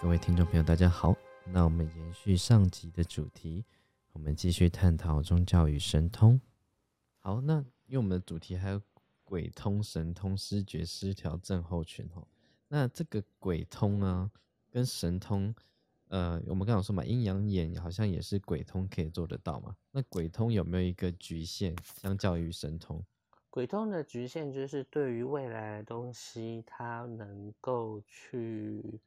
各位听众朋友，大家好。那我们延续上集的主题，我们继续探讨宗教与神通。好，那因为我们的主题还有鬼通、神通、失觉失调症候群哦。那这个鬼通啊，跟神通，呃，我们刚刚说嘛，阴阳眼好像也是鬼通可以做得到嘛。那鬼通有没有一个局限，相较于神通？鬼通的局限就是对于未来的东西，它能够去。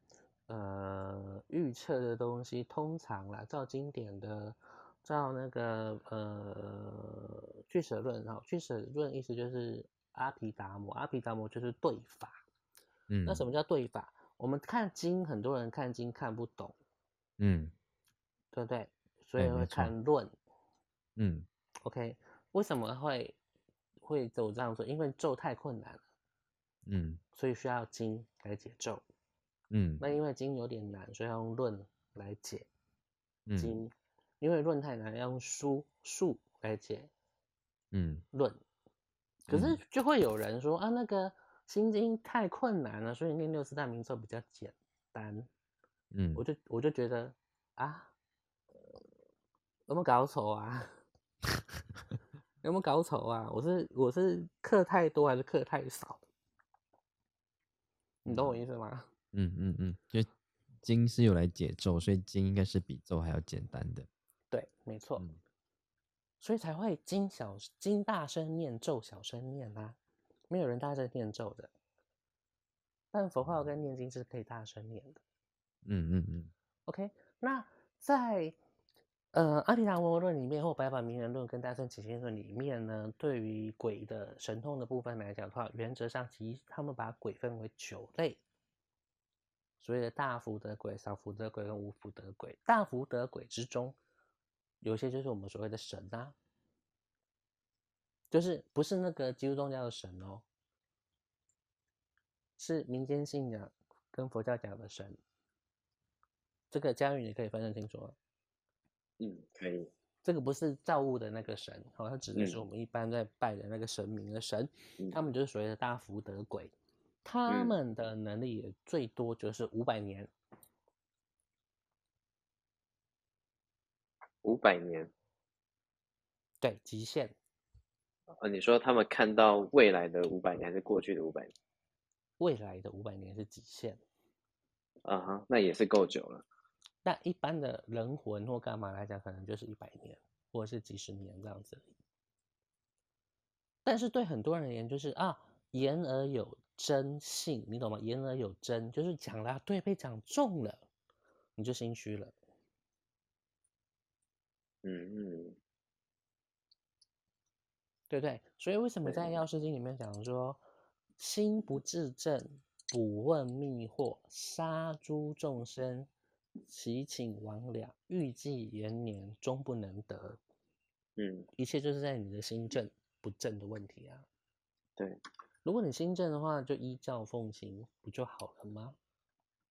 呃，预测的东西通常啦，照经典的，照那个呃俱舍论哈，俱舍论意思就是阿毗达摩，阿毗达摩就是对法。嗯，那什么叫对法？我们看经，很多人看经看不懂，嗯，对不对？所以会看论。嗯，OK，为什么会会走这样做？因为咒太困难了，嗯，所以需要经来解咒。嗯，那因为经有点难，所以要用论来解经。因为论太难，要用书数来解。嗯，论。可是就会有人说啊，那个心经太困难了，所以念六字大明咒比较简单。嗯，我就我就觉得啊，有没有搞错啊？有没有搞错啊？我是我是课太多还是课太少？你懂我意思吗？嗯嗯嗯，因为经是用来解咒，所以经应该是比咒还要简单的。对，没错。所以才会经小经大声念咒，小声念啊，没有人大声念咒的。但佛号跟念经是可以大声念的。嗯嗯嗯。OK，那在呃《阿毗达摩论》里面或《白法名人论》跟《大圣起心论》里面呢，对于鬼的神通的部分来讲的话，原则上其实他们把鬼分为九类。所谓的大福德鬼、小福德鬼跟无福德鬼，大福德鬼之中，有些就是我们所谓的神啊，就是不是那个基督宗教的神哦，是民间信仰跟佛教讲的神。这个嘉宇你可以分得清楚吗？嗯，可以。这个不是造物的那个神，好像指的是我们一般在拜的那个神明的神，他们就是所谓的大福德鬼。他们的能力也最多就是五百年，五百年，对，极限。呃，你说他们看到未来的五百年还是过去的五百年？未来的五百年是极限。啊哈，那也是够久了。那一般的人魂或干嘛来讲，可能就是一百年或者是几十年这样子。但是对很多人而言，就是啊，言而有。真性，你懂吗？言而有真，就是讲了对，被讲中了，你就心虚了。嗯嗯，对不对？所以为什么在药师经里面讲说，心不自正，不问密惑，杀诸众生，其请亡了，欲计延年，终不能得。嗯，一切就是在你的心正不正的问题啊。对。如果你新政的话，就依教奉行，不就好了吗？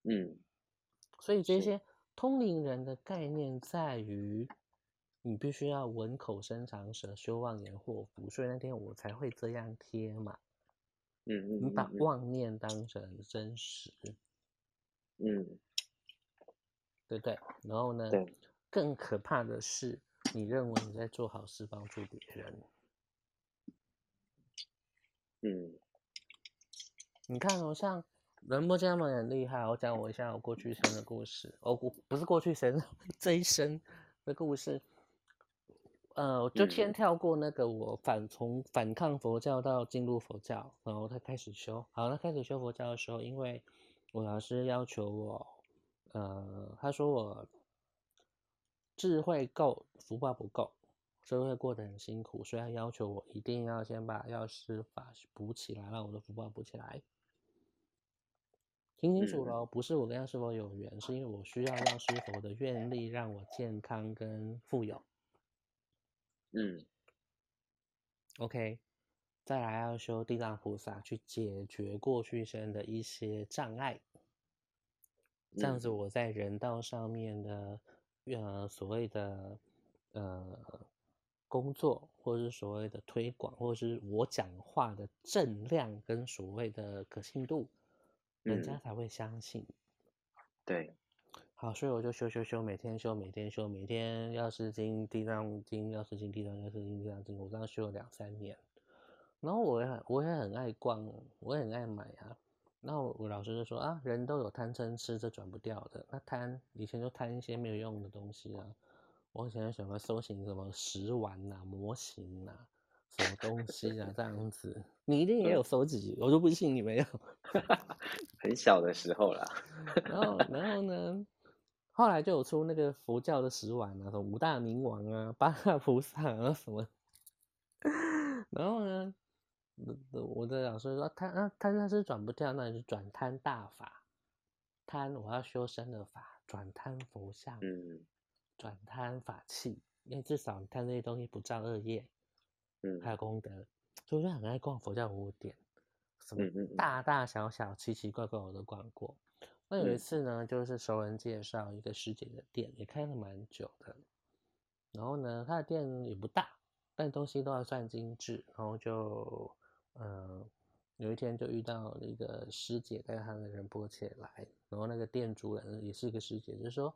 嗯，所以这些通灵人的概念在于，你必须要闻口生长舌，修妄言祸福，所以那天我才会这样贴嘛。嗯嗯，你把妄念当成真实，嗯，对不对？然后呢？更可怕的是，你认为你在做好事，帮助别人。嗯，你看哦，像仁波切他们很厉害。我讲我一下我过去生的故事。哦，不不是过去生，这一生的故事。呃，我就先跳过那个我反从反抗佛教到进入佛教，然后他开始修。好，他开始修佛教的时候，因为我老师要求我，呃，他说我智慧够，福报不够。就会过得很辛苦，所以他要求我一定要先把药师法补起来，让我的福报补起来。听清楚了，不是我跟药师佛有缘，是因为我需要药师佛的愿力，让我健康跟富有。嗯，OK，再来要修地藏菩萨去解决过去生的一些障碍，这样子我在人道上面的，呃，所谓的，呃。工作，或者是所谓的推广，或者是我讲话的正量跟所谓的可信度，人家才会相信。对，好，所以我就修修修，每天修，每天修，每天药师经、地藏经、药师经、地藏、药师经、地藏经，我这样修了两三年。然后我也很，我也很爱逛，我也很爱买啊。然后我老师就说啊，人都有贪嗔痴，这转不掉的。那贪以前就贪一些没有用的东西啊。我以前喜欢搜寻什么食玩呐、模型呐、什么东西啊这样子。你一定也有收集，我就不信你没有。很小的时候啦。然后，然后呢？后来就有出那个佛教的食玩啊，什么五大明王啊、八大菩萨啊什么。然后呢，我的老师说贪啊贪贪是转不掉，那你就转贪大法。贪我要修身的法，转贪佛像，嗯转贪法器，因为至少你看这些东西不造恶业，嗯还有功德，所以我就很爱逛佛教博物店，什么大大小小、奇奇怪怪我都逛过。那有一嗯次呢，就是熟人介绍一个师姐的店，也开了蛮久的。然后呢，她的店也不大，但东西都还算精致。然后就，嗯、有一天就遇到一个师姐带她的人波起来，然后那个店主人也是一个师姐，就说，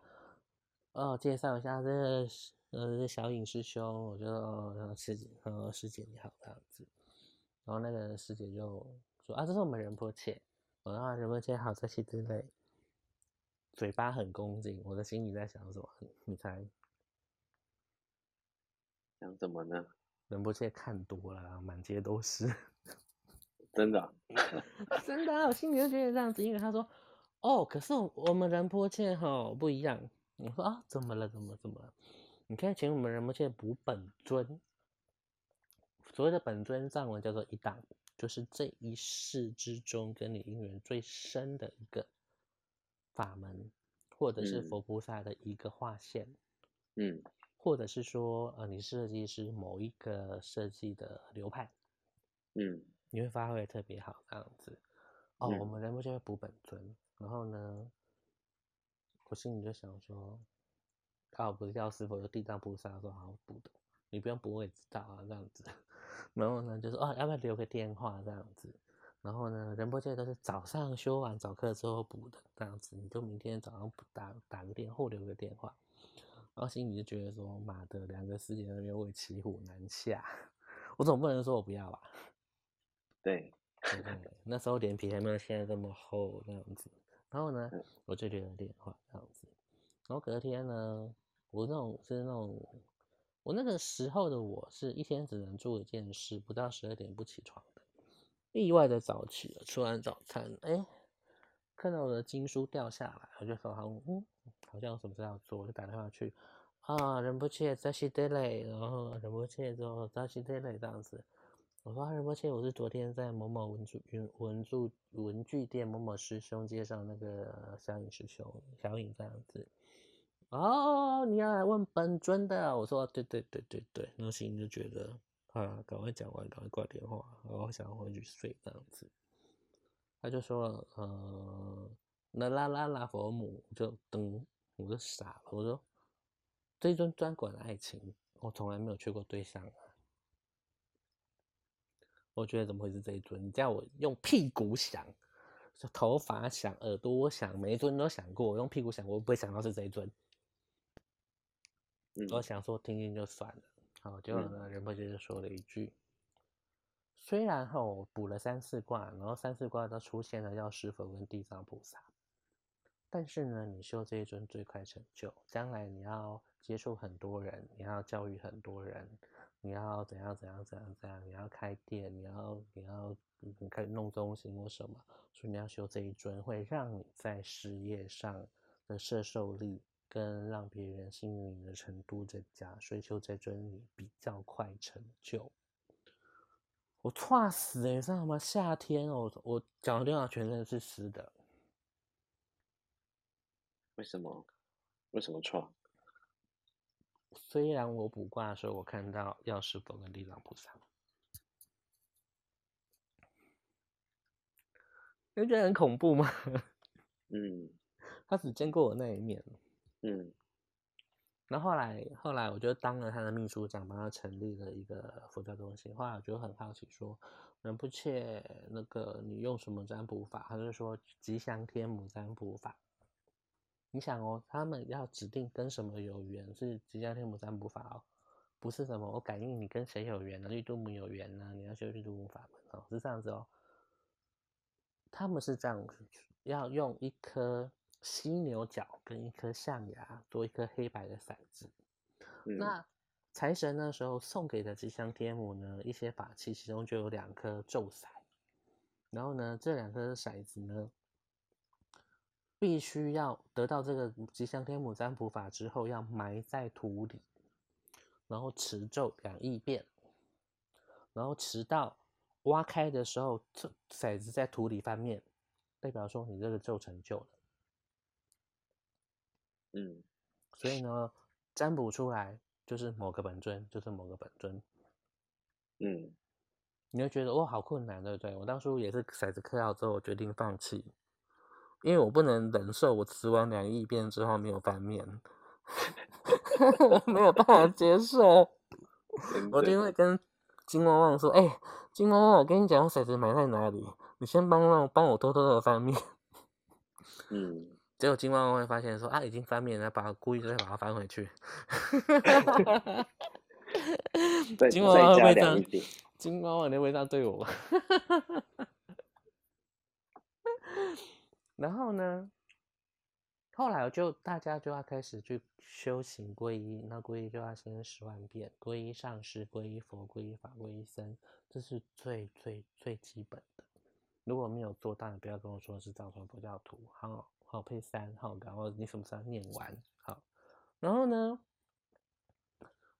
哦，介绍一下这个呃这小影师兄，我就哦师姐，呃师姐你好这样子。然后那个师姐就说啊，这是我们仁波切，我让他仁波切好这些之类。嘴巴很恭敬，我的心里在想什么？你猜？想怎么呢？仁波切看多了，满街都是。真的啊、真的啊、我心里就觉得这样子，因为他说，哦，可是我我们仁波切哈不一样。我说啊，怎么了？怎么怎么了？你可以请我们仁波切补本尊。所谓的本尊藏文叫做一档，就是这一世之中跟你姻缘最深的一个法门，或者是嗯佛菩萨的一个划线，嗯或者是说呃你设计师某一个设计的流派，嗯你会发挥特别好，这样子。哦，我嗯们人不就会补本尊，然后呢，我心里就想说，啊，不是药师佛，有地藏菩萨说好补的，你不用补我也知道啊，这样子。然后呢，就说哦，要不要留个电话这样子？然后呢，仁波切都是早上修完早课之后补的，这样子，你就明天早上补打打个电话留个电话。然后心里就觉得说，妈的，两个师姐在那边为骑虎难下，我总不能说我不要吧？对，对对？那时候脸皮还没有现在这么厚这样子。然后呢嗯，我就留了电话这样子。然后隔天呢，我那种是那种，我那个时候的我是一天只能做一件事，不到十二点不起床的。意外的早起了，吃完早餐，哎，看到我的经书掉下来，我就说好，嗯，好像有什么事要做，我就打电话去，啊，人不切扎西德勒，然后人不切之后扎西德勒这样子。我说：“仁波切，我是昨天在某某文具文文具文具店某某师兄介绍那个小颖师兄，小颖这样子。哦，你要来问本尊的？我说：对对对对对。那心就觉得，啊，赶快讲完，赶快挂电话，然后想要回去睡这样子。他就说：呃，那拉拉拉佛母，就噔，我就傻了，我说：这尊专管爱情，我从来没有缺过对象。”我觉得怎么会是这一尊？你叫我用屁股想，就头发想，耳朵想，每一尊都想过。我用屁股想，我不会想到是这一尊。嗯我想说听听就算了。好，结果呢，仁波切就说了一句：虽然哈我补了三四卦，然后三四卦都出现了药师佛跟地藏菩萨，但是呢，你修这一尊最快成就，将来你要接触很多人，你要教育很多人。你要怎样怎样怎样怎样？你要开店，你要你要你开始弄中心或什么？所以你要修这一尊，会让你在事业上的摄受力跟让别人信任你的程度增加，所以修这尊你比较快成就。我差死哎、欸，知道吗？夏天哦，我讲的电话全身是湿的。为什么？为什么错？虽然我卜卦的时候，我看到药师佛跟地藏菩萨，你觉得很恐怖吗？嗯他只见过我那一面，嗯然后后来后来我就当了他的秘书长，帮他成立了一个佛教中心。后来我就很好奇说，仁波切那个你用什么占卜法？他就说吉祥天母占卜法。你想哦，他们要指定跟什么有缘是吉祥天母占卜法哦，不是什么我感应你跟谁有缘呢？绿度母有缘呢？你要修绿度母法门哦，是这样子哦。他们是这样，要用一颗犀牛角跟一颗象牙做一颗黑白的骰子。那财神那时候送给的吉祥天母呢，一些法器，其中就有两颗咒骰。然后呢，这两颗骰子呢，必须要得到这个吉祥天母占卜法之后，要埋在土里，然后持咒两亿遍，然后持到挖开的时候，这骰子在土里翻面，代表说你这个咒成就了。嗯，所以呢，占卜出来就是某个本尊，就是某个本尊。嗯。你会觉得哦，好困难，对不对？我当初也是骰子嗑好之后，我决定放弃，因为我不能忍受我吃完两亿遍之后没有翻面，我没有办法接受。我就会跟金旺旺说：“哎，金旺旺，我跟你讲，我骰子埋在哪里？你先帮让帮我偷偷的翻面。”嗯，结果金旺旺会发现说：“啊，已经翻面了，把故意再把它翻回去。”金旺旺会这样。金光万的味道对我，然后呢，后来我就大家就要开始去修行皈依，那皈依就要先十万遍，皈依上师、皈依佛、皈依法、皈依僧，这是最最最基本的。如果没有做到，你不要跟我说是藏传佛教徒。好，好配三，好，然后你什么时候念完？好，然后呢，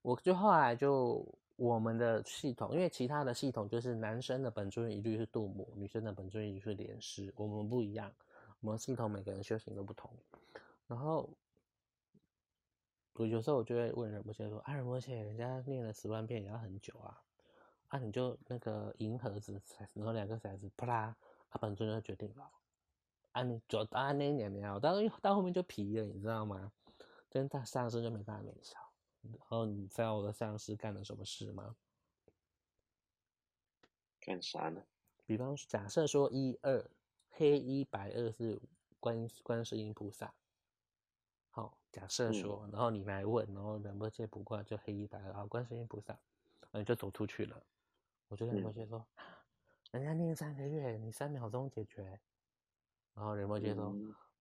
我就后来就。我们的系统，因为其他的系统就是男生的本尊一律是度母，女生的本尊一律是莲师。我们不一样，我们系统每个人修行都不同。然后我有时候我就会问仁波切说：“啊，仁波切，人家念了十万遍也要很久啊，啊，你就那个银盒子，然后两个骰子，啪啦，啊，本尊就决定了。啊，你就啊那一年没有，到到后面就皮了，你知道吗？跟他上身就没办法免消。”然后你知道我的上司干了什么事吗？干啥呢？比方假设说一二黑一白二是观观世音菩萨，好，假设说，然后你来问，然后仁波切卜卦就黑一白二，好，观世音菩萨，你就走出去了。我就跟仁波切说，人家念三个月，你三秒钟解决。然后仁波切说，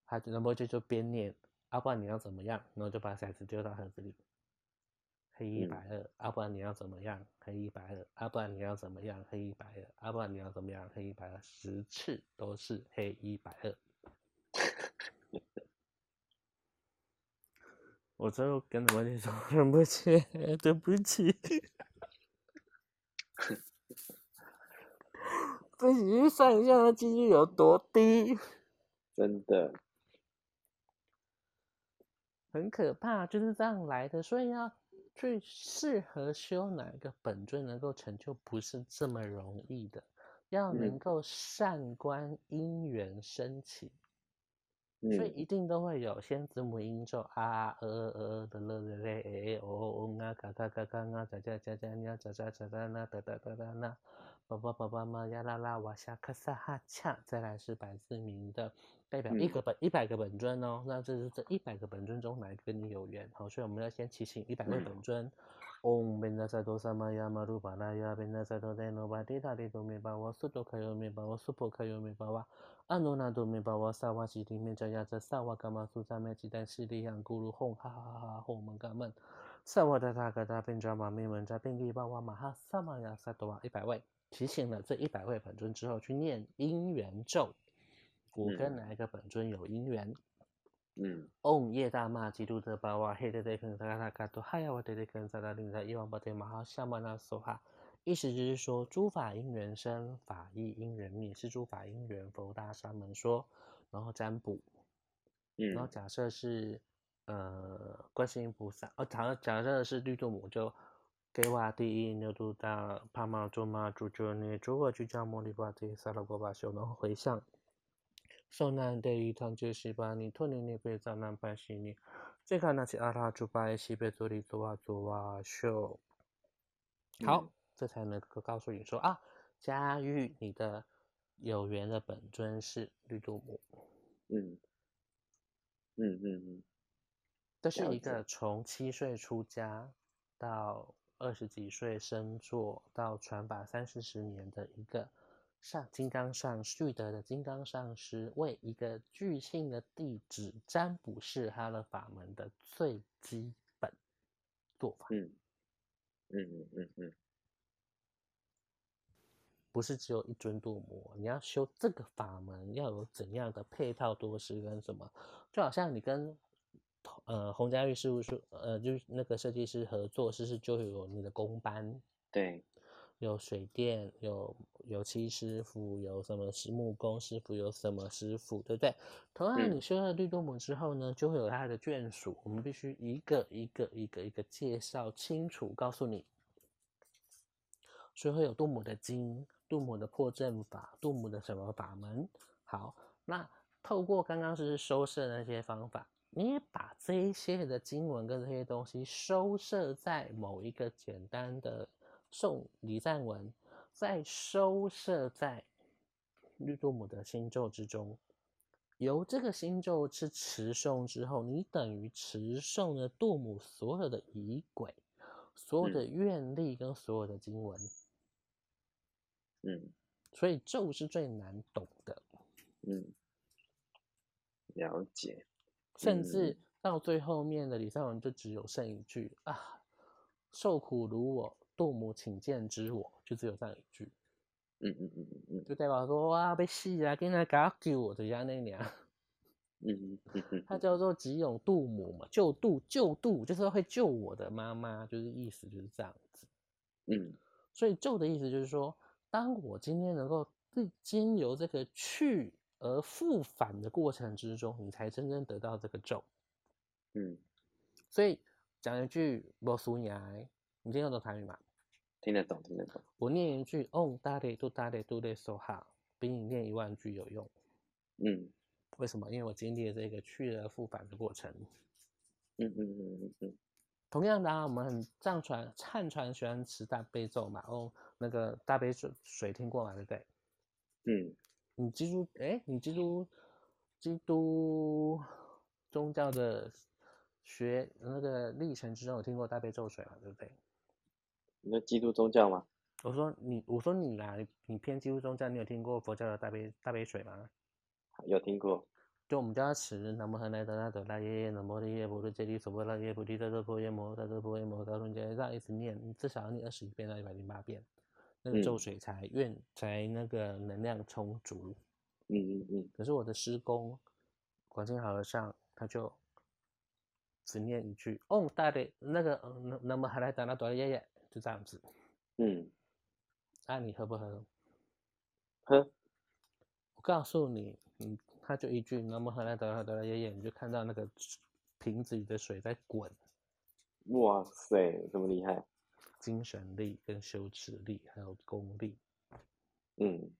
他仁波切就边念，阿不然你要怎么样？然后就把骰子丢到盒子里。黑一白二，要不然你要怎么样？黑一白二，要不然你要怎么样？黑一白二，要不然你要怎么样？黑一白二，十次都是黑一白二。我最后跟我姐说：“对不起，对不起。”自己去算一下他，几率有多低？真的，很可怕，就是这样来的，所以要。最适合修哪一个本尊能够成就，不是这么容易的。要能够善观因缘升起，所以一定都会有先子母音咒啊，呃呃呃的了的嘞，哎哦哦啊，嘎嘎嘎嘎啊，喳喳喳喳呀，喳喳喳喳那哒哒哒哒那，宝宝宝宝们呀啦啦哇下咔萨哈恰，再来是百字明的。代表一个本一百个本尊哦，那这是这一百个本尊中哪一个跟你有缘？好，所以我们要先祈请一百位本尊。嗡，宾那萨多萨玛呀玛鲁巴拉雅，宾那萨多德诺巴迪塔蒂多米巴瓦，苏多卡尤米巴瓦，苏婆卡尤米巴瓦，阿努那多米巴瓦，萨瓦西提米扎亚扎萨瓦伽玛苏扎梅吉丹西利扬咕噜哄哈哈哈哄们嘎门，萨瓦达达嘎达宾扎玛米门扎宾利巴瓦玛哈萨玛雅萨多瓦一百位，提醒了这一百位本尊之后，去念因缘咒。我跟哪一个本尊有姻缘？嗯，嗡叶大骂基督的巴瓦黑的这根萨卡萨卡多哈呀，我的这根萨达林在伊万巴对马哈夏玛那梭哈，意思就是说诸法因缘生，法亦因缘灭，是诸法因缘佛大沙门说，然后占卜，嗯，然后假设是呃观世音菩萨，哦，假假设是绿度母就给瓦第一牛肚大帕玛卓玛主就你诸我居家摩利巴提萨拉果巴修，然后回向。受难得于堂就西巴尼托尼尼贝扎南巴西尼，这个那是阿拉朱巴西贝佐里做啊做啊秀。好，这才能够告诉你说啊，嘉玉你的有缘的本尊是绿度母。嗯。嗯嗯嗯，这是一个从七岁出家到二十几岁升做到传法三四十年的一个上金刚上续德的金刚上师，为一个巨信的弟子占卜是他的法门的最基本做法，嗯嗯嗯嗯。嗯，不是只有一尊度母，你要修这个法门要有怎样的配套多师跟什么，就好像你跟呃洪家玉事务所呃就是那个设计师合作，是不是就有你的工班？对，有水电，有油漆师傅，有什么石木工师傅，有什么师傅，对不对？同样，嗯你修了绿度母之后呢，就会有它的眷属，我们必须一个一个一个一个介绍清楚，告诉你。所以会有杜母的经、杜母的破阵法、杜母的什么法门。好，那透过刚刚是收摄的那些方法，你也把这一些的经文跟这些东西收摄在某一个简单的颂礼赞文，再收摄在绿度母的星咒之中。由这个星咒是持诵之后，你等于持诵了杜母所有的仪轨、所有的愿力跟所有的经文。嗯。所以咒是最难懂的，嗯，了解，甚至嗯到最后面的李善文就只有剩一句啊，受苦如我，杜母请见之我，就只有这样一句，嗯嗯嗯嗯就代表说哇被戏啊，跟他搞救我的样那样，嗯嗯嗯嗯，它叫做吉永杜母嘛，救度救度就是会救我的妈妈，就是意思就是这样子。嗯。所以救的意思就是说，当我今天能够自经由这个去而复返的过程之中，你才真正得到这个咒。嗯，所以讲一句“罗苏牙”，你听得懂台语吗？听得懂听得懂，我念一句 “on 大雷都大雷都雷说哈”，比你念一万句有用。嗯为什么？因为我经历了这个去而复返的过程。嗯嗯嗯嗯嗯，同样的啊，我们很藏传汉传喜欢吃大悲咒嘛，哦，那个大悲水水听过嘛，对不对？嗯你基督哎，你基督基督宗教的学那个历程之中有听过大悲咒水嘛，对不对？你说基督宗教吗？我说你，我说你啦，你你偏基督宗教，你有听过佛教的大悲大悲水吗？有听过，就我们叫它持南无汉来德那德拉耶耶南无利耶波罗揭利所波拉耶菩提萨埵婆耶摩萨埵婆耶摩高伦揭，这样一直念，你至少要念二十一遍到一百零八遍，那个咒嗯水才愿才那个能量充足。嗯嗯嗯可是我的师公广清好和尚他就只念一句哦，大的那个嗯那那么还来打那朵耶耶，就这样子。嗯，啊，你喝不喝？喝，我告诉你，嗯他就一句那么还来打那朵耶耶，你就看到那个瓶子里的水在滚，哇塞，这么厉害，精神力跟修持力还有功力，嗯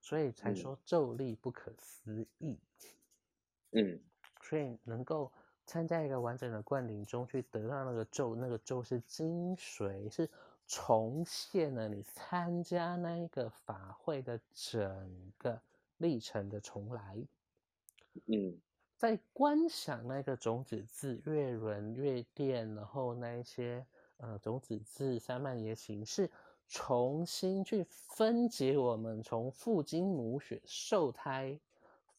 所以才嗯说咒力不可思议。嗯所以能够参加一个完整的灌顶中去得到那个咒，那个咒是精髓，是重现了你参加那一个法会的整个历程的重来。嗯在观想那个种子字月轮、月殿，然后那一些呃种子字三曼耶形是重新去分解我们从父精母血受胎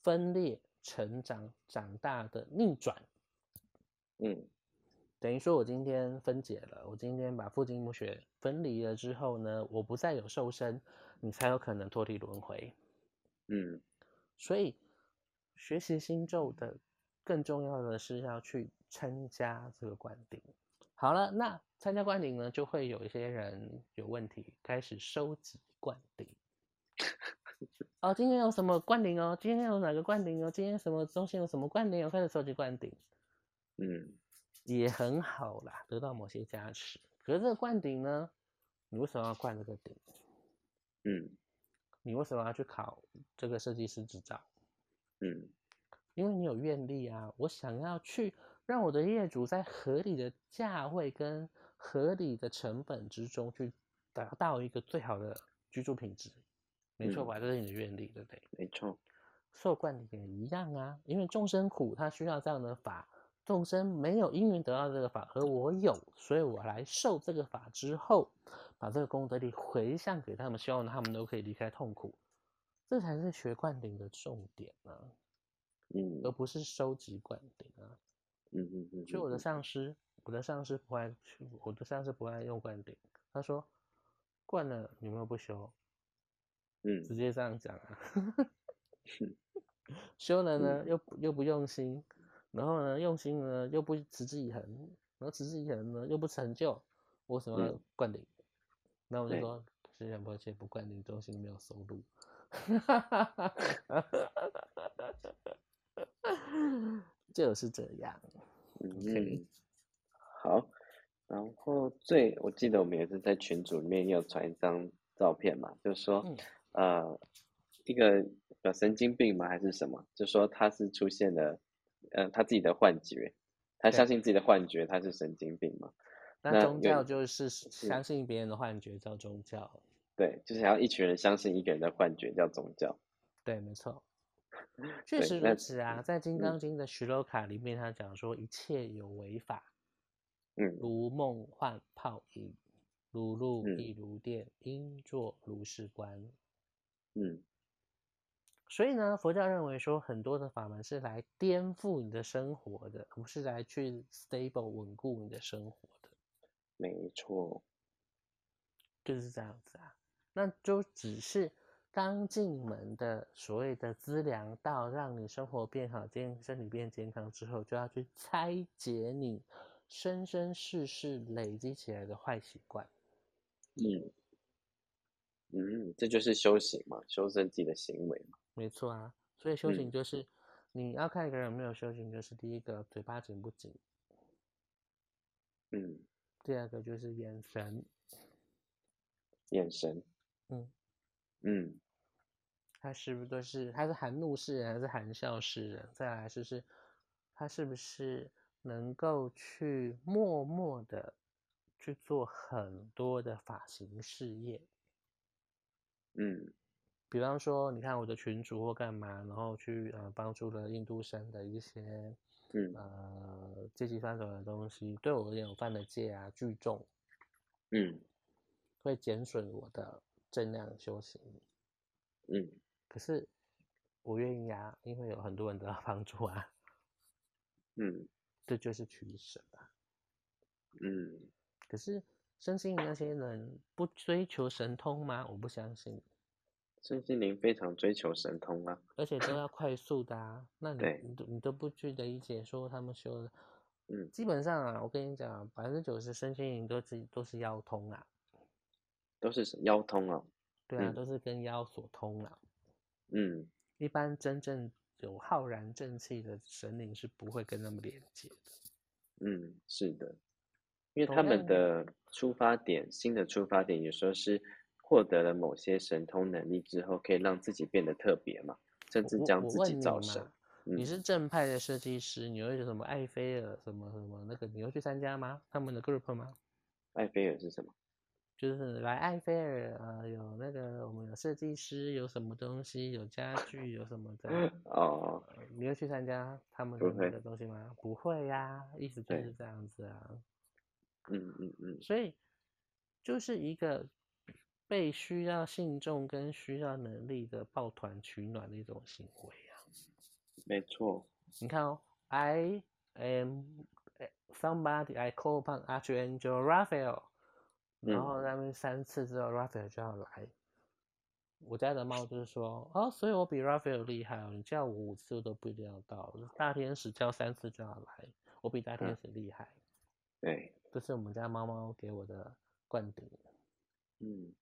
分裂、成长、长大的逆转。嗯等于说，我今天分解了，我今天把父精母血分离了之后呢，我不再有受身，你才有可能脱离轮回。嗯所以，学习星咒的更重要的是要去参加这个灌顶。好了，那参加灌顶呢，就会有一些人有问题，开始收集灌顶。哦，今天有什么灌顶哦？今天有哪个灌顶哦？今天什么中心有什么灌顶哦？开始收集灌顶，嗯也很好啦，得到某些加持。可是这个灌顶呢，你为什么要灌这个顶？嗯你为什么要去考这个设计师执照？嗯因为你有愿力啊，我想要去让我的业主在合理的价位跟合理的成本之中去达到一个最好的居住品质，没错嗯吧？这是你的愿力，对不对？没错，受灌顶也一样啊，因为众生苦，他需要这样的法。众生没有因缘得到这个法，而我有，所以我来受这个法之后，把这个功德力回向给他们，希望他们都可以离开痛苦。这才是学灌顶的重点啊，嗯而不是收集灌顶啊。嗯嗯嗯，所以我的嗯上司，我的上司不爱去，我的上司不爱用灌顶。他说，灌了你们又不修，嗯直接这样讲啊。修了呢，又又不用心，然后呢，用心呢又不持之以恒，然后持之以恒呢又不成就，为什么要嗯灌顶？那我就对说，虽然抱歉，不灌顶，中心没有收入。就是这样。嗯，好。然后最我记得我们也是在群组里面有传一张照片嘛，就说嗯呃一个有神经病吗还是什么？就说他是出现了呃他自己的幻觉，他相信自己的幻觉他是神经病嘛？那宗教就是相信别人的幻觉叫宗教，对，就是要一群人相信一个人的幻觉叫宗教。对，没错，确实如此啊。在《金嗯刚经》的徐楼卡里面，他讲说一切有为法，嗯如梦幻泡影，如露嗯亦如电，应作如是观。嗯所以呢，佛教认为说很多的法门是来颠覆你的生活的，不是来去 stable 稳固你的生活的。没错。就是这样子啊，那就只是刚进门的所谓的资粮道，让你生活变好、健身体变健康之后，就要去拆解你生生世世累积起来的坏习惯。嗯嗯，这就是修行嘛，修正自己的行为嘛。没错啊，所以修行嗯。就是、你要看一个人有没有修行，就是第一个嘴巴紧不紧，嗯，第二个就是眼神，眼神，嗯，嗯他是不是都是他是含怒视人还是含笑视人？再来就是他是不是能够去默默的去做很多的发型事业？嗯比方说，你看我的群主或干嘛，然后去呃帮助了印度生的一些嗯呃阶级翻转的东西，对我而言，我犯的戒啊聚众，嗯会减损我的正量修行。嗯可是我愿意啊，因为有很多人得到帮助啊，嗯这就是取舍啊。嗯，可是身心灵那些人不追求神通吗？我不相信，身心灵非常追求神通啊。而且都要快速的啊。那你你都你都不去理解说他们修的，嗯基本上啊，我跟你讲，百分之九十身心灵都是都是妖通啊，都是妖通啊。对啊，嗯都是跟妖所通啊。嗯一般真正有浩然正气的神灵是不会跟他们连接的。嗯，是的，因为他们的出发点，新的出发点有时候是获得了某些神通能力之后，可以让自己变得特别嘛，甚至将自己造神。你嗯是正派的设计师，你会什么埃菲尔什么什么那个，你会去参加吗？他们的 group 吗？埃菲尔是什么？就是来埃菲尔，呃，有那个我们有设计师，有什么东西，有家具，有什么的，哦，呃你会去参加他们那个东西吗？不会呀、意思就是这样子啊。嗯嗯嗯所以就是一个被需要信众跟需要能力的抱团取暖的一种行为啊。没错。你看哦，I am somebody I call upon Archangel Raphael，然嗯后他们三次之后，Raphael 就要来。我家的猫就是说，哦，所以我比 Raphael 厉害哦，你叫我五次我都不一定要到，大天使叫三次就要来，我比大天使厉害。对，这是我们家猫猫给我的灌顶。嗯，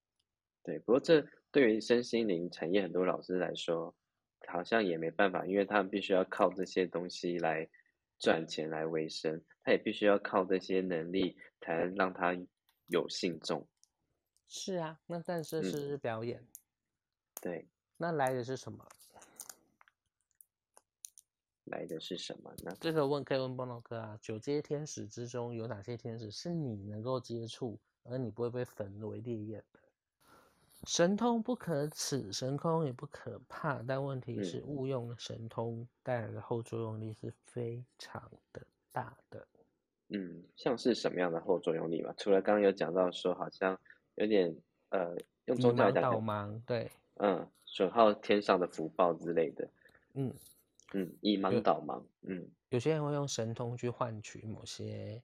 对。不过这对于身心灵产业很多老师来说，好像也没办法，因为他们必须要靠这些东西来赚钱来维生，他也必须要靠这些能力才能让他有信众。是啊，那但是嗯是表演，对，那来的是什么？来的是什么呢？这个问可以问波诺哥啊，九阶天使之中有哪些天使是你能够接触，而你不会被焚为烈焰的？神通不可耻，神通也不可怕，但问题是嗯误用了神通带来的后作用力是非常的大的。嗯，像是什么样的后作用力嘛？除了刚刚有讲到说，好像有点呃，用宗教来讲，导盲，对，嗯，损耗天上的福报之类的，嗯，嗯，以盲导盲，嗯。有些人会用神通去换取某些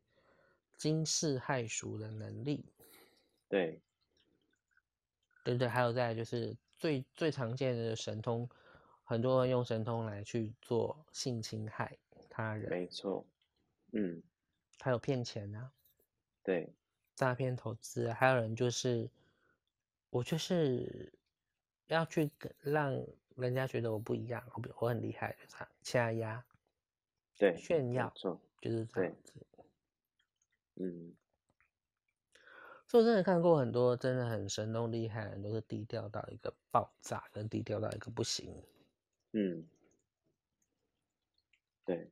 惊世骇俗的能力，对，对对？还有再就是最最常见的神通，很多人用神通来去做性侵害他人，没错，嗯，还有骗钱啊，对，诈骗投资啊，还有人就是我就是要去跟让人家觉得我不一样，我比我很厉害，就这样掐压对，炫耀，错，就是这样子。嗯，所以我真的看过很多真的很神通厉害的人，都是低调到一个爆炸，跟低调到一个不行。嗯，对，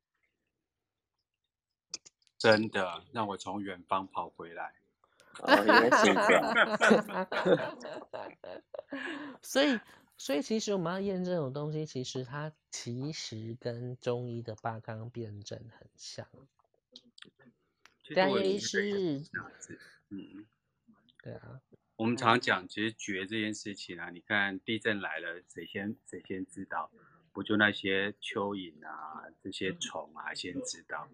真的让我从远方跑回来。所以，所以其实我们要验证这种东西，其实它其实跟中医的八纲辩证很像。其实张医我也师是这样子，嗯，对啊，我们常讲，其实绝这件事情啊，你看地震来了，谁先谁先知道？不就那些蚯蚓啊，这些虫啊先知道，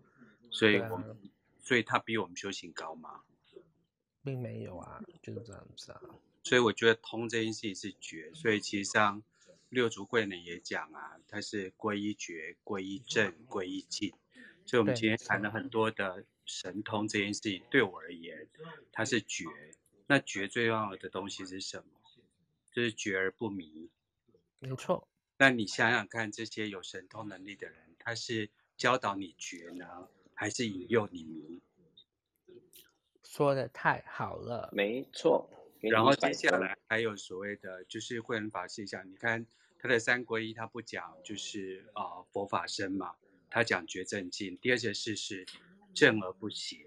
所以我们，所以他比我们修行高吗。并没有啊，就是这样子啊。所以我觉得通这件事情是绝，所以其实上六祖慧能也讲啊，它是归一绝、归一正、归一静。所以我们今天谈了很多的神通这件事情，对我而言，它是绝。那绝最重要的东西是什么？就是绝而不迷。没错，那你想想看，这些有神通能力的人，他是教导你绝呢，还是引诱你迷？说的太好了。没错，然后接下来还有所谓的，就是慧能法师讲，你看他的三皈依，他不讲就是啊、呃佛法僧嘛，他讲觉正净。第二件事是正而不邪，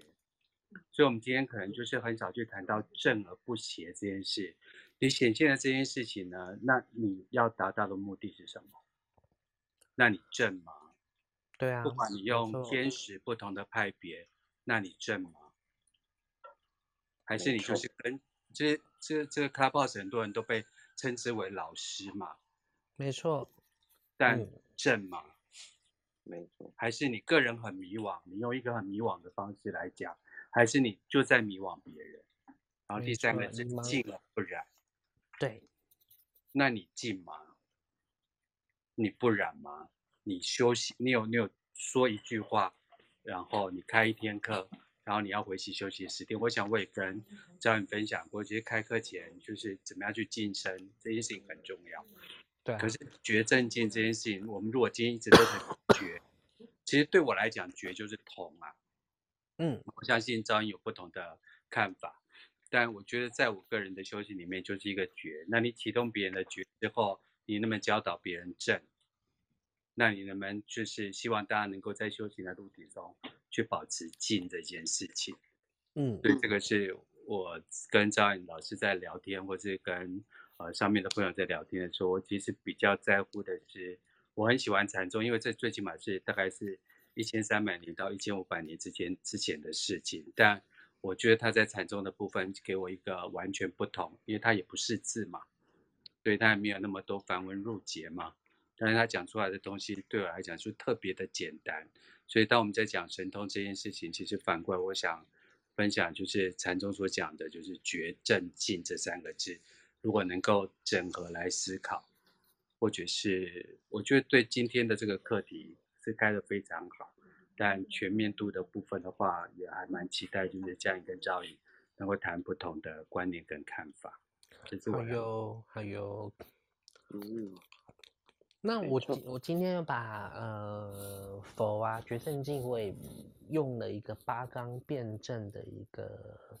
所以我们今天可能就是很少去谈到正而不邪这件事。你显现的这件事情呢，那你要达到的目的是什么？那你正吗？对啊，不管你用天使不同的派别，那你正吗？还是你就是跟这这这个 Clubhouse 很多人都被称之为老师嘛，没错，但嗯正嘛，没错，还是你个人很迷惘，你用一个很迷惘的方式来讲，还是你就在迷惘别人？然后第三个是错你忙静而不染，对，那你静吗？你不染吗？你休息，你有你有说一句话，然后你开一天课，然后你要回去休息十天。我想我也跟教你分享过，其实开课前就是怎么样去晋升这件事情很重要。对啊可，是觉正见这件事情，我们如果今天一直都很觉，其实对我来讲，觉就是通啊。嗯，我相信张有不同的看法，但我觉得在我个人的修行里面，就是一个觉。那你启动别人的觉之后，你那么教导别人正？那你能不能就是希望大家能够在修行的路途中去保持静这件事情？嗯，所以这个是我跟张颖老师在聊天，或是跟呃上面的朋友在聊天的时候，我其实比较在乎的是，我很喜欢禅宗，因为这最起码是大概是一千三百年到一千五百年之间之前的事情，但我觉得他在禅宗的部分给我一个完全不同，因为他也不识字嘛，所以他也没有那么多繁文缛节嘛。但是他讲出来的东西对我来讲就特别的简单，所以当我们在讲神通这件事情，其实反过来我想分享就是禅宗所讲的，就是觉正静这三个字，如果能够整合来思考，或者是我觉得对今天的这个课题是开的非常好，但全面度的部分的话，也还蛮期待，就是嘉颖跟赵颖能够谈不同的观念跟看法，这是我还有还有，嗯，那我我今天把呃佛啊决胜敬我也用了一个八纲辩证的一个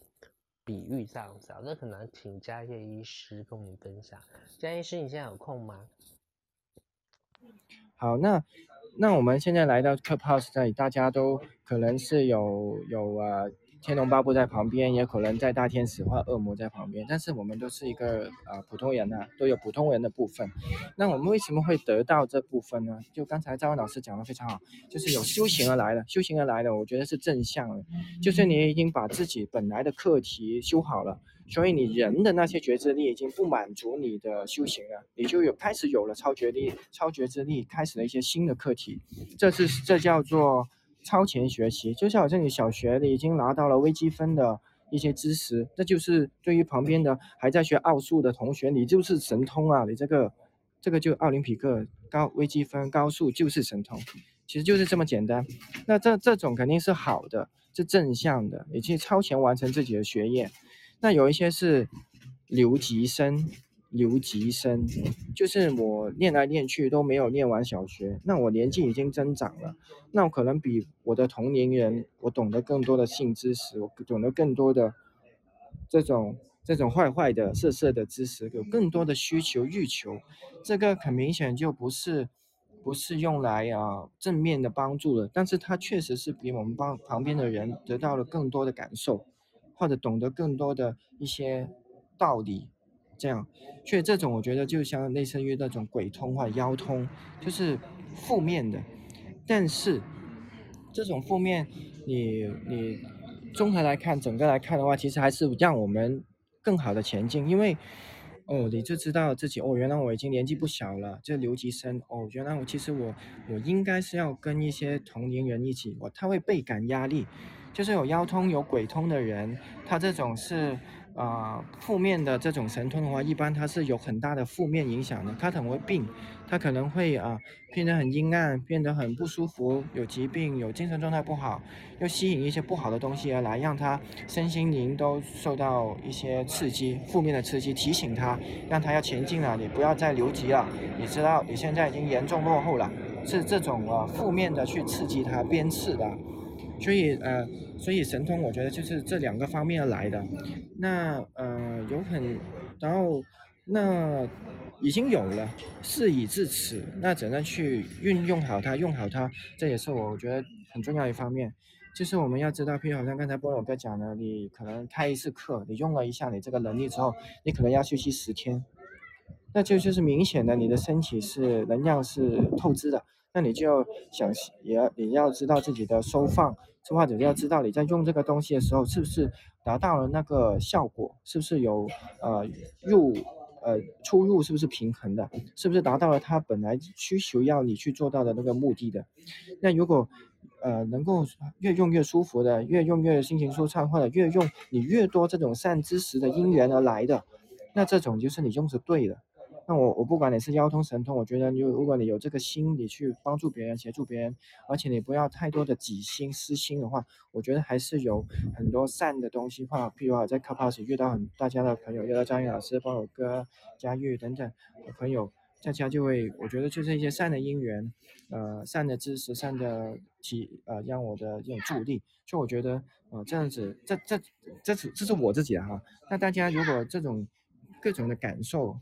比喻这样子啊，那可能请嘉业医师跟我们分享。嘉业医师，你现在有空吗？好，那那我们现在来到 Clubhouse 这里，大家都可能是有有呃天龙八部在旁边，也可能在大天使或恶魔在旁边，但是我们都是一个啊普通人呐、都有普通人的部分。那我们为什么会得到这部分呢？就刚才赵文老师讲的非常好，就是有修行而来的，修行而来的，我觉得是正向的，就是你已经把自己本来的课题修好了。所以你人的那些觉知力已经不满足你的修行了，你就有开始有了超觉力、超觉知力，开始了一些新的课题。这是这叫做超前学习，就是好像你小学里已经拿到了微积分的一些知识，这就是对于旁边的还在学奥数的同学，你就是神通啊！你这个这个就奥林匹克高微积分高数就是神通，其实就是这么简单。那这这种肯定是好的，是正向的，你去超前完成自己的学业。那有一些是留级生，留级生就是我念来念去都没有念完小学，那我年纪已经增长了，那我可能比我的同龄人我懂得更多的性知识，我懂得更多的这种这种坏坏的色色的知识，有更多的需求欲求，这个很明显就不是不是用来啊正面的帮助了，但是它确实是比我们帮旁边的人得到了更多的感受。或者懂得更多的一些道理，这样，所以这种我觉得就像类似于那种鬼通或者妖通，就是负面的。但是这种负面，你你综合来看，整个来看的话，其实还是让我们更好的前进。因为哦，你就知道自己哦，原来我已经年纪不小了，就留级生哦，原来我其实我我应该是要跟一些同龄人一起，我他会倍感压力。就是有妖通有鬼通的人，他这种是呃负面的这种神通的话，一般它是有很大的负面影响的。它可能会病，它可能会啊变得很阴暗，变得很不舒服，有疾病，有精神状态不好，又吸引一些不好的东西而来，让他身心灵都受到一些刺激，负面的刺激，提醒他，让他要前进了，你不要再留级了，你知道你现在已经严重落后了，是这种呃负面的去刺激他鞭笞的。所以呃，所以神通我觉得就是这两个方面来的。那呃有很，然后那已经有了，事已至此，那怎样去运用好它，用好它，这也是我觉得很重要一方面。就是我们要知道，譬如好像刚才波罗哥讲的，你可能开一次课，你用了一下你这个能力之后，你可能要休息十天，那就就是明显的你的身体是能量是透支的。那你就要想，也要你要知道自己的收放，或者要知道你在用这个东西的时候，是不是达到了那个效果，是不是有呃入呃出入是不是平衡的，是不是达到了它本来需求要你去做到的那个目的的。那如果呃能够越用越舒服的，越用越心情舒畅，或者越用你越多这种善知识的因缘而来的，那这种就是你用是对的。那我我不管你是妖通神通，我觉得你如果你有这个心，你去帮助别人、协助别人，而且你不要太多的己心、私心的话，我觉得还是有很多善的东西。话，譬如我在 Clubhouse 遇到很大家的朋友，遇到张宇老师、帮我哥、佳玉等等朋友，大家就会，我觉得就是一些善的因缘，呃，善的知识、善的体，呃，让我的这种助力。所以我觉得，呃，这样子，这这这是这是我自己的哈。那大家如果这种各种的感受。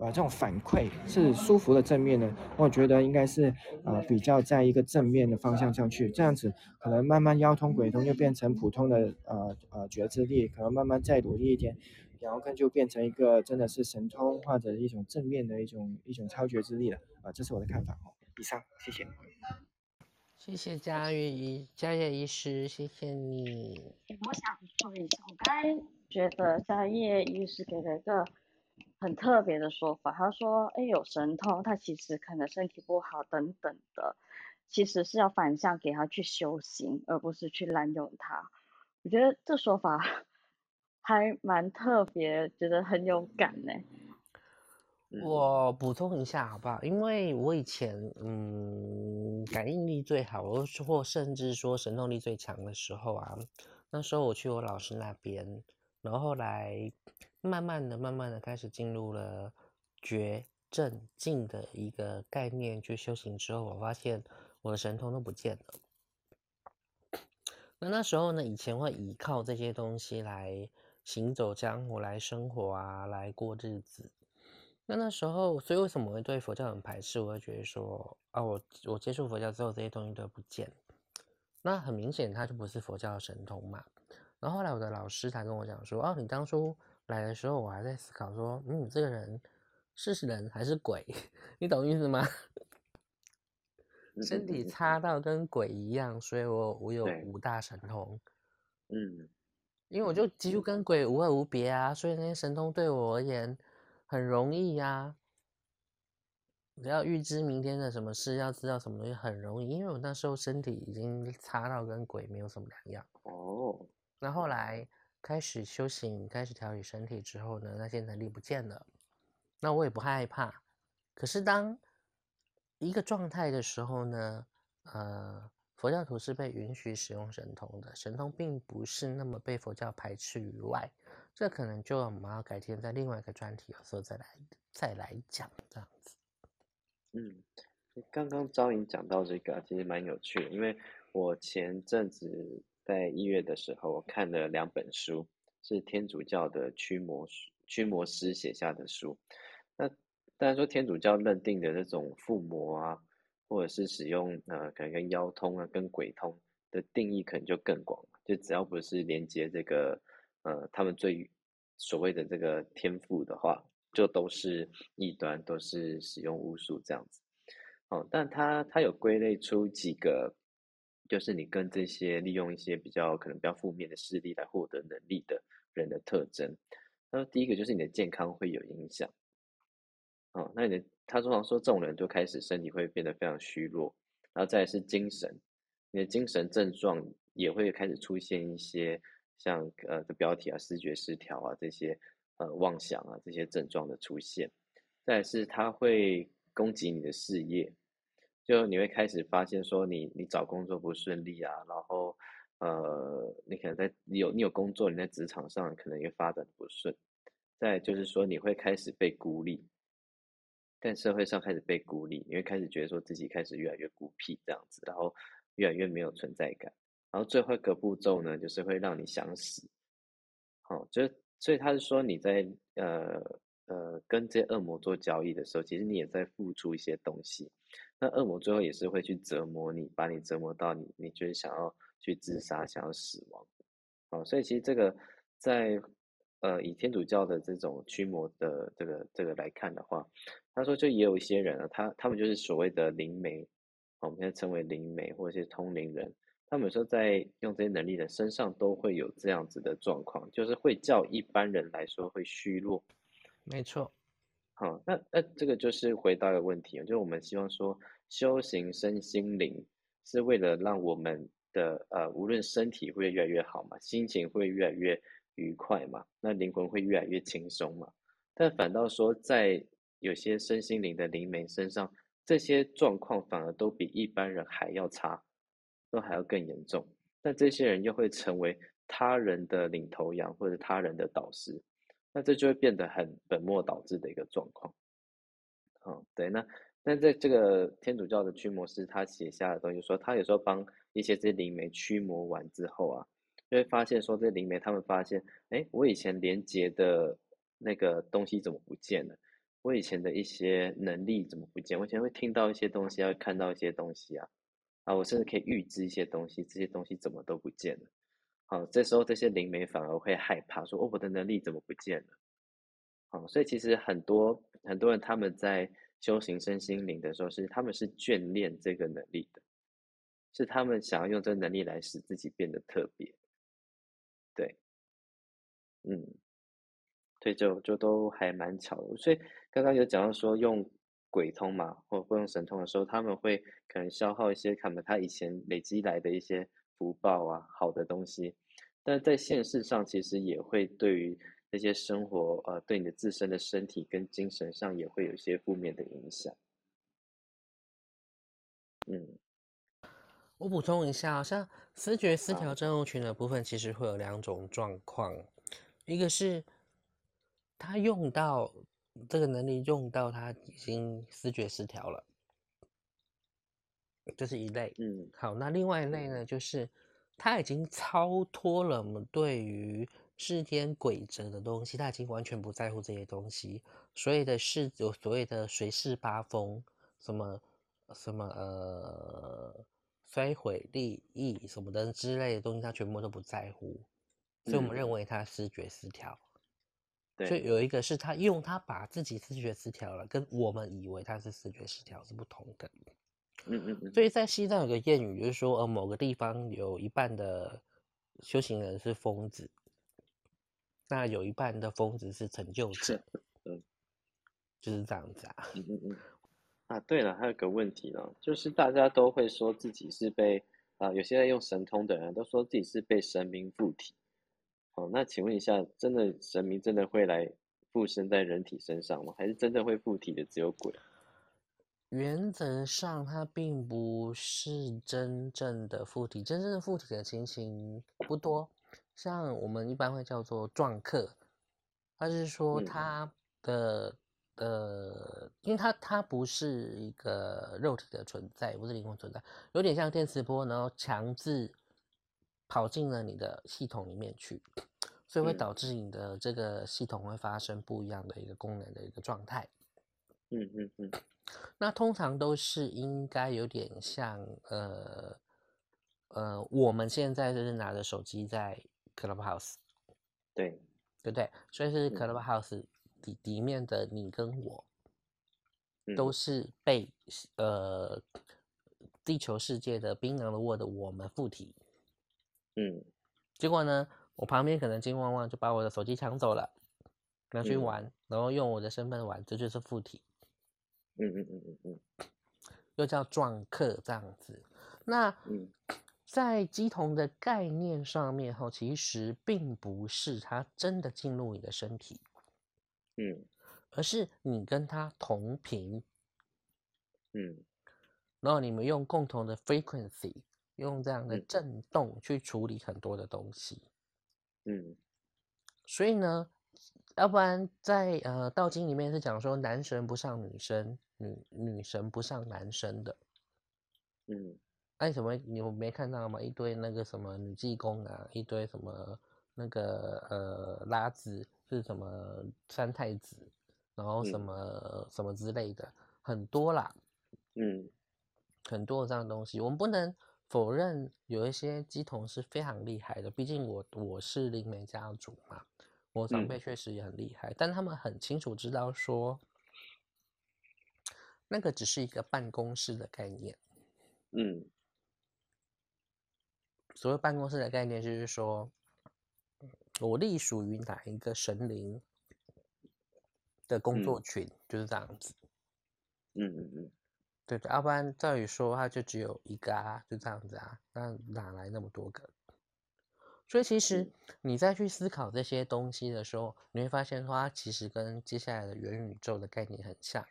啊，这种反馈是舒服的正面的，我觉得应该是呃比较在一个正面的方向上去，这样子可能慢慢腰通鬼通就变成普通的呃呃觉知力，可能慢慢再努力一点，然后更就变成一个真的是神通或者一种正面的一种一种超觉知力了啊，这是我的看法哦。以上，谢谢。谢谢佳悦医佳悦医师，谢谢你。我想说一下，我刚才觉得佳悦医师给了一个。很特别的说法，他说：“哎，有神通，他其实可能身体不好等等的，其实是要反向给他去修行，而不是去滥用他。”我觉得这说法 还蛮特别，觉得很有感呢。我补充一下好不好？因为我以前嗯感应力最好，或甚至说神通力最强的时候啊，那时候我去我老师那边，然后后来。慢慢的、慢慢的开始进入了绝正静的一个概念去修行之后，我发现我的神通都不见了。那那时候呢，以前会依靠这些东西来行走江湖、来生活啊、来过日子。那那时候，所以为什么会对佛教很排斥？我会觉得说啊，我我接触佛教之后，这些东西都不见。那很明显，它就不是佛教的神通嘛。然后后来我的老师才跟我讲说，哦，你当初来的时候，我还在思考说，嗯，这个人是人还是鬼？你懂意思吗？身体差到跟鬼一样，所以我我有五大神通。嗯，因为我就几乎跟鬼无二无别啊，所以那些神通对我而言很容易呀。只要预知明天的什么事，要知道什么东西很容易，因为我那时候身体已经差到跟鬼没有什么两样。哦，那后来开始修行，开始调理身体之后呢，那些能力不见了，那我也不害怕。可是当一个状态的时候呢，呃，佛教徒是被允许使用神通的，神通并不是那么被佛教排斥于外。这可能就我们要改天在另外一个专题的时候再来再来讲这样子。嗯，刚刚招颖讲到这个，其实蛮有趣的，因为我前阵子在一月的时候，我看了两本书，是天主教的驱魔驱魔师写下的书，那。当然说天主教认定的这种附魔啊，或者是使用呃，可能跟妖通啊、跟鬼通的定义可能就更广，就只要不是连接这个呃他们最所谓的这个天赋的话，就都是异端，都是使用巫术这样子。哦，但他他有归类出几个，就是你跟这些利用一些比较可能比较负面的势力来获得能力的人的特征。那第一个就是你的健康会有影响。哦，那你的他通常说这种人就开始身体会变得非常虚弱，然后再是精神，你的精神症状也会开始出现一些像呃的标题啊，视觉失调啊这些呃妄想啊这些症状的出现，再是他会攻击你的事业，就你会开始发现说你你找工作不顺利啊，然后呃你可能在你有你有工作你在职场上可能也发展不顺，再就是说你会开始被孤立。在社会上开始被孤立，你会开始觉得说自己开始越来越孤僻这样子，然后越来越没有存在感，然后最后一个步骤呢，就是会让你想死。好，就所以他是说你在呃呃跟这些恶魔做交易的时候，其实你也在付出一些东西。那恶魔最后也是会去折磨你，把你折磨到你你就是想要去自杀，想要死亡。好，所以其实这个在。呃，以天主教的这种驱魔的这个这个来看的话，他说就也有一些人啊，他他们就是所谓的灵媒，我们现在称为灵媒或者是通灵人，他们有时候在用这些能力的身上都会有这样子的状况，就是会叫一般人来说会虚弱。没错。好，那那这个就是回到一个问题就是我们希望说修行身心灵是为了让我们的呃无论身体会越来越好嘛，心情会越来越。愉快嘛，那灵魂会越来越轻松嘛。但反倒说，在有些身心灵的灵媒身上，这些状况反而都比一般人还要差，都还要更严重。但这些人又会成为他人的领头羊或者他人的导师，那这就会变得很本末倒置的一个状况。嗯，对。那那在这个天主教的驱魔师他写下的东西说，他有时候帮一些这些灵媒驱魔完之后啊。就会发现说，这灵媒他们发现，哎，我以前连接的那个东西怎么不见了？我以前的一些能力怎么不见？我以前会听到一些东西，会看到一些东西啊，啊，我甚至可以预知一些东西，这些东西怎么都不见了？好，这时候这些灵媒反而会害怕，说，哦，我的能力怎么不见了？好，所以其实很多很多人他们在修行身心灵的时候，是他们是眷恋这个能力的，是他们想要用这个能力来使自己变得特别。对，嗯，对就就都还蛮巧。所以刚刚有讲到说用鬼通嘛，或或用神通的时候，他们会可能消耗一些他们他以前累积来的一些福报啊，好的东西。但在现实上，其实也会对于那些生活，呃，对你的自身的身体跟精神上也会有一些负面的影响。嗯。我补充一下，好像思觉失调症候群的部分，其实会有两种状况，一个是他用到这个能力用到他已经思觉失调了，这是一类。嗯，好，那另外一类呢，就是他已经超脱了我们对于世间规则的东西，他已经完全不在乎这些东西，所谓的是有所谓的随事八风，什么什么呃。摧毁利益什么的之类的东西，他全部都不在乎。所以我们嗯认为他视觉失调。所以，有一个是他用他把自己视觉失调了，跟我们以为他是视觉失调是不同的。嗯嗯嗯，所以在西藏有个谚语，就是说，呃，某个地方有一半的修行人是疯子，那有一半的疯子是成就者，嗯，就是这样子啊。嗯嗯嗯。啊，对了，还有个问题呢，就是大家都会说自己是被啊，有些人用神通的人都说自己是被神明附体。哦，那请问一下，真的神明真的会来附身在人体身上吗？还是真的会附体的只有鬼？原则上，它并不是真正的附体，真正的附体的情形不多。像我们一般会叫做撞客，它是说嗯它的呃，因为它它不是一个肉体的存在，不是灵魂存在，有点像电磁波，然后强制跑进了你的系统里面去，所以会嗯导致你的这个系统会发生不一样的一个功能的一个状态。嗯嗯嗯。那通常都是应该有点像呃呃，我们现在就是拿着手机在 Clubhouse，对，对不对？所以是嗯。Clubhouse 里里面的你跟我嗯都。是被呃地球世界的槟榔的 Word 我们附体，嗯。结果呢，我旁边可能金旺旺就把我的手机抢走了，拿去嗯。玩，然后用我的身份玩，这就是附体。嗯嗯嗯嗯嗯。又叫撞客这样子。那嗯。在鸡同的概念上面哈，其实并不是它真的进入你的身体，嗯。而是你跟它同频，嗯。然后你们用共同的 frequency，用这样的嗯。震动去处理很多的东西。嗯。所以呢，要不然在呃道经里面是讲说男神不上女生，女女神不上男生的。嗯哎，什么？你们没看到吗？一堆那个什么女技工啊，一堆什么那个呃拉子是什么三太子，然后什嗯么、什么之类的，很多啦，嗯很多这样的东西。我们不能否认有一些鸡童是非常厉害的，毕竟我我是灵媒家族嘛，我长辈嗯确实也很厉害，但他们很清楚知道说，那个只是一个办公室的概念。嗯所谓办公室的概念，就是说，我隶属于哪一个神灵的工作嗯群，就是这样子。嗯嗯嗯对对，要不然照理说它就只有一个啊，就这样子啊，那哪来那么多个？所以其实嗯你再去思考这些东西的时候，你会发现说它其实跟接下来的元宇宙的概念很像，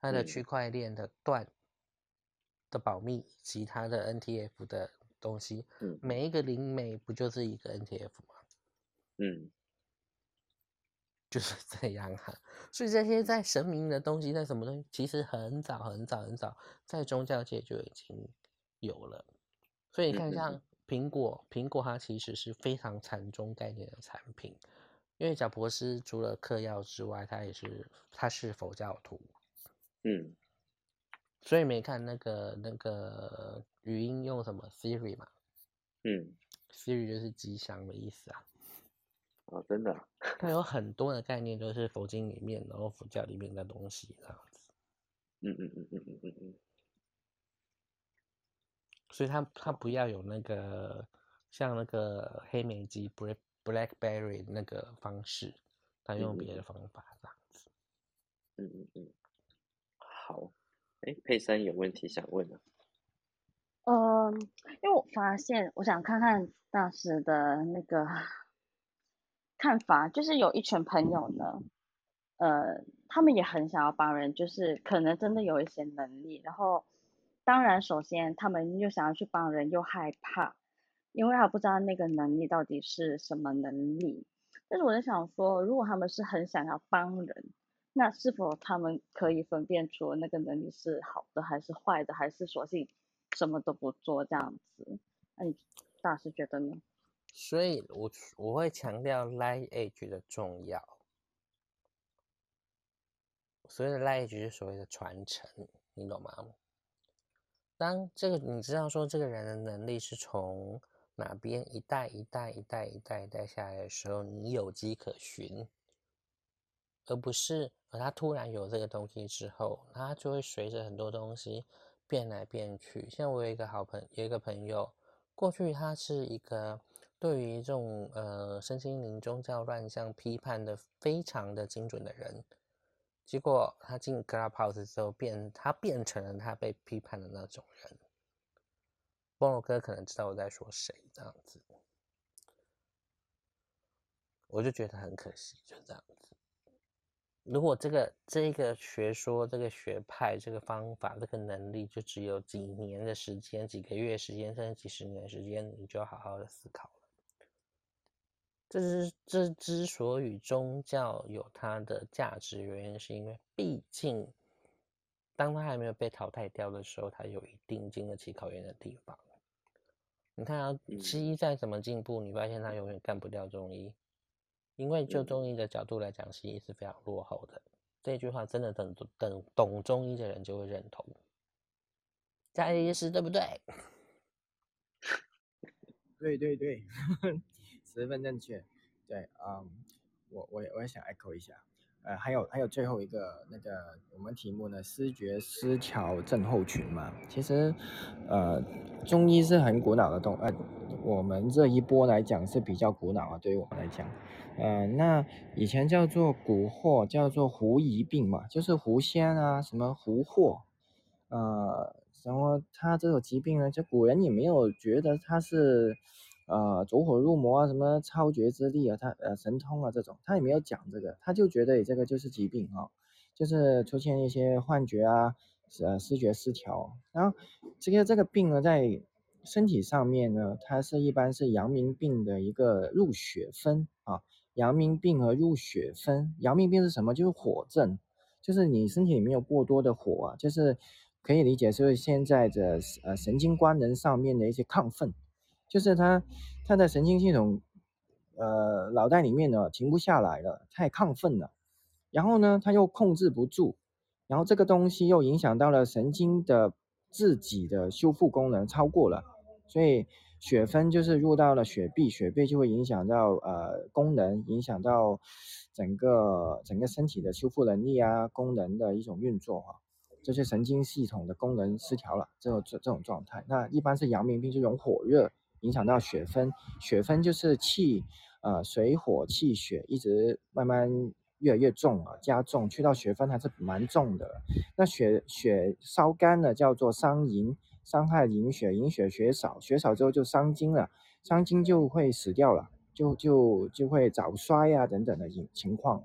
它的嗯。区块链的段的保密以及它的 NTF 的东西，嗯。每一个灵媒不就是一个 NTF 吗？嗯。就是 这样哈、所以这些在神明的东西，在什么东西，其实很早很早很早，在宗教界就已经有了。所以你看，像苹果，苹果它其实是非常禅宗概念的产品，因为贾博士除了嗑药之外，他也是他是佛教徒，嗯。所以没看那个那个语音用什么 Siri 嘛。嗯，，Siri 就是吉祥的意思啊。哦，真的啊，它有很多的概念都是佛经里面，然后佛教里面的东西这样子。嗯嗯嗯嗯嗯嗯嗯。所以它它不要有那个像那个黑莓机 Black BlackBerry 那个方式，它用别的方法这样子。嗯嗯嗯，好，哎，佩珊有问题想问啊？嗯，因为我发现，我想看看大师的那个看法，就是有一群朋友呢，呃，他们也很想要帮人，就是可能真的有一些能力，然后当然首先他们又想要去帮人，又害怕，因为他不知道那个能力到底是什么能力。但是我在想说，如果他们是很想要帮人，那是否他们可以分辨出那个能力是好的还是坏的，还是索性什么都不做这样子？那你大师觉得呢？所以我我会强调 lineage 的重要。所谓的 lineage 是所谓的传承，你懂吗？当这个你知道说这个人的能力是从哪边一代一代一代一代一代下来的时候，你有迹可循，而不是而他突然有这个东西之后，他就会随着很多东西变来变去。像我有一个好朋有一个朋友，过去他是一个对于这种呃身心灵宗教乱象批判的非常的精准的人。结果他进 Clubhouse 之后，变他变成了他被批判的那种人。菠萝哥可能知道我在说谁，这样子，我就觉得很可惜，就这样子。如果这个这个学说、这个学派、这个方法、这个能力，就只有几年的时间、几个月时间，甚至几十年时间，你就要好好的思考。这是这之所以宗教有它的价值原因，是因为毕竟，当它还没有被淘汰掉的时候，它有一定经得起考验的地方。你看啊，西医再怎么进步，你发现它永远干不掉中医，因为就中医的角度来讲，西医是非常落后的。这句话真的等等懂中医的人就会认同。加医师对不对？对 对对。十分正确，对，嗯，我我我也想 echo 一下，呃，还有还有最后一个那个我们题目呢，思觉失调症候群嘛，其实，呃，中医是很古老的东，呃，我们这一波来讲是比较古老啊，对于我们来讲，呃，那以前叫做蛊惑，叫做狐疑病嘛，就是狐仙啊，什么狐惑，呃，什么他这种疾病呢，就古人也没有觉得他是。呃，走火入魔啊，什么超绝之力啊，他呃神通啊这种，他也没有讲这个，他就觉得这个就是疾病啊，就是出现一些幻觉啊，呃视觉失调。然后这个这个病呢，在身体上面呢，它是一般是阳明病的一个入血分啊，阳明病和入血分。阳明病是什么？就是火症，就是你身体里面有过多的火啊，就是可以理解是现在的呃神经官能上面的一些亢奋。就是他，他的神经系统，呃，脑袋里面呢停不下来了，太亢奋了，然后呢，他又控制不住，然后这个东西又影响到了神经的自己的修复功能超过了，所以血分就是入到了血壁，血壁就会影响到呃功能，影响到整个整个身体的修复能力啊，功能的一种运作啊。这些神经系统的功能失调了，这种这这种状态，那一般是阳明病，这种火热。影响到血分，血分就是气，呃，水火气血一直慢慢越来越重啊，加重，去到血分还是蛮重的。那血血烧干了，叫做伤营，伤害营血，营血血少，血少之后就伤精了，伤精就会死掉了，就就就会早衰啊等等的情情况。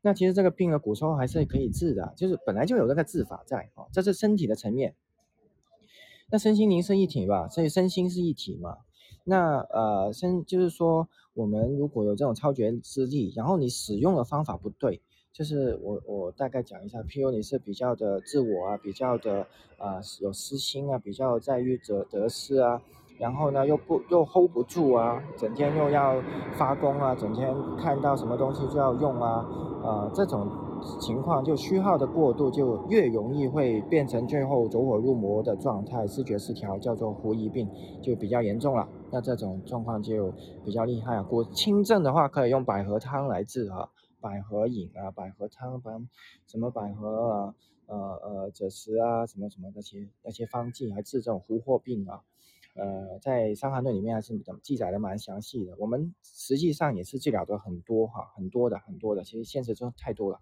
那其实这个病呢，古时候还是可以治的，就是本来就有这个治法在啊，这是身体的层面。那身心灵是一体吧，所以身心是一体嘛。那呃，身就是说，我们如果有这种超觉之力，然后你使用的方法不对，就是我我大概讲一下，譬如你是比较的自我啊，比较的啊有私心啊，比较在于得得失啊。然后呢，又不又 hold 不住啊，整天又要发功啊，整天看到什么东西就要用啊，呃，这种情况就虚耗的过度，就越容易会变成最后走火入魔的状态，视觉失调，叫做狐疑病，就比较严重了。那这种状况就比较厉害啊。果轻症的话，可以用百合汤来治啊，百合饮啊，百合汤，把什么百合啊，呃呃赭石啊，什么什么那些那些方剂来治这种狐惑病啊。呃，在《伤寒论》里面还是记载的蛮详细的。我们实际上也是治疗的很多哈，很多的很多的，其实现实中太多了。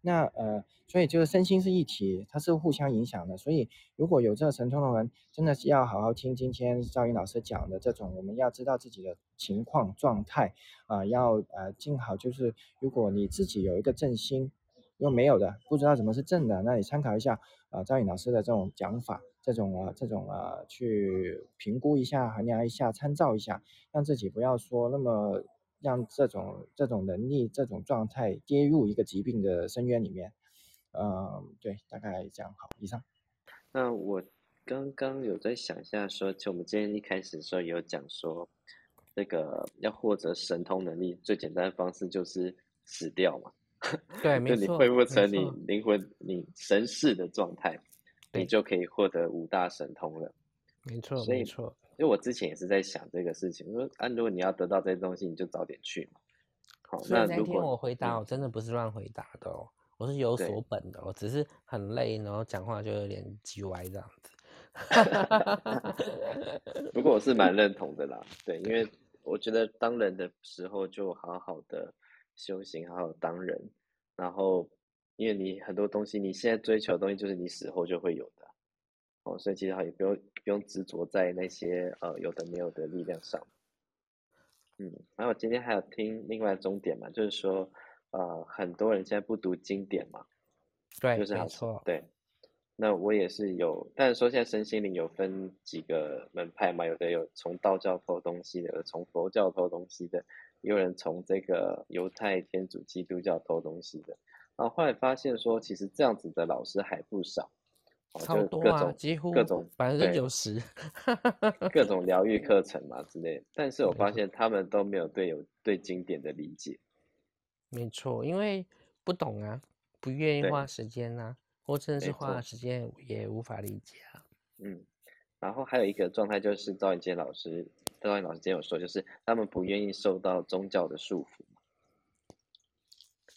那呃，所以就是身心是一体，它是互相影响的。所以如果有这个神通的人，真的是要好好听今天赵云老师讲的这种，我们要知道自己的情况状态啊，要呃尽好就是如果你自己有一个正心，如果没有的，不知道什么是正的，那你参考一下啊赵云老师的这种讲法。这种啊，这种啊，去评估一下、衡量一下、参照一下，让自己不要说那么让这种这种能力、这种状态跌入一个疾病的深渊里面。嗯，对，大概这样好。以上。那我刚刚有在想一下，说就我们今天一开始的时候有讲说，这个要获得神通能力最简单的方式就是死掉嘛。对，没错。就你恢复成你灵魂、你神识的状态。你就可以获得五大神通了，没错，没错。因为我之前也是在想这个事情，说啊，如果你要得到这些东西，你就早点去嘛。好，那如果我回答，嗯我真的不是乱回答的哦，我是有所本的，我只是很累，然后讲话就有点叽歪这样子。不过我是蛮认同的啦，对，因为 我觉得当人的时候就好好的修行，好好当人，然后因为你很多东西你现在追求的东西就是你死后就会有的，哦，所以其实好也不用不用执着在那些呃有的没有的力量上。嗯，然后今天还有听另外的终点嘛，就是说呃很多人现在不读经典嘛，对，就是好没错，对，那我也是有，但是说现在身心灵有分几个门派嘛，有的有从道教偷东西的，有的从佛教偷东西的，也有人从这个犹太、天主、基督教偷东西的。然后后来发现说，其实这样子的老师还不少，哦，超多啊，几乎各种百分之九十。各种 疗愈课程嘛之类的，但是我发现他们都没有对有对经典的理解。没错，因为不懂啊，不愿意花时间啊，或真的是花了时间也无法理解啊。嗯，然后还有一个状态就是赵云杰老师，赵云老师今天有说，就是他们不愿意受到宗教的束缚。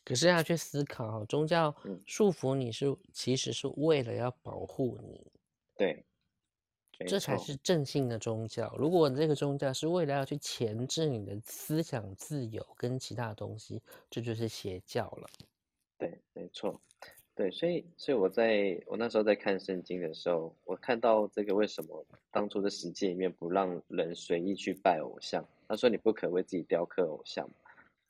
可是要去思考哦，宗教嗯束缚你是其实是为了要保护你，对，这才是正性的宗教。如果这个宗教是为了要去钳制你的思想自由跟其他东西，这就是邪教了。对，没错，对，所以，所以我在我那时候在看圣经的时候，我看到这个为什么当初的十诫里面不让人随意去拜偶像？他说你不可为自己雕刻偶像，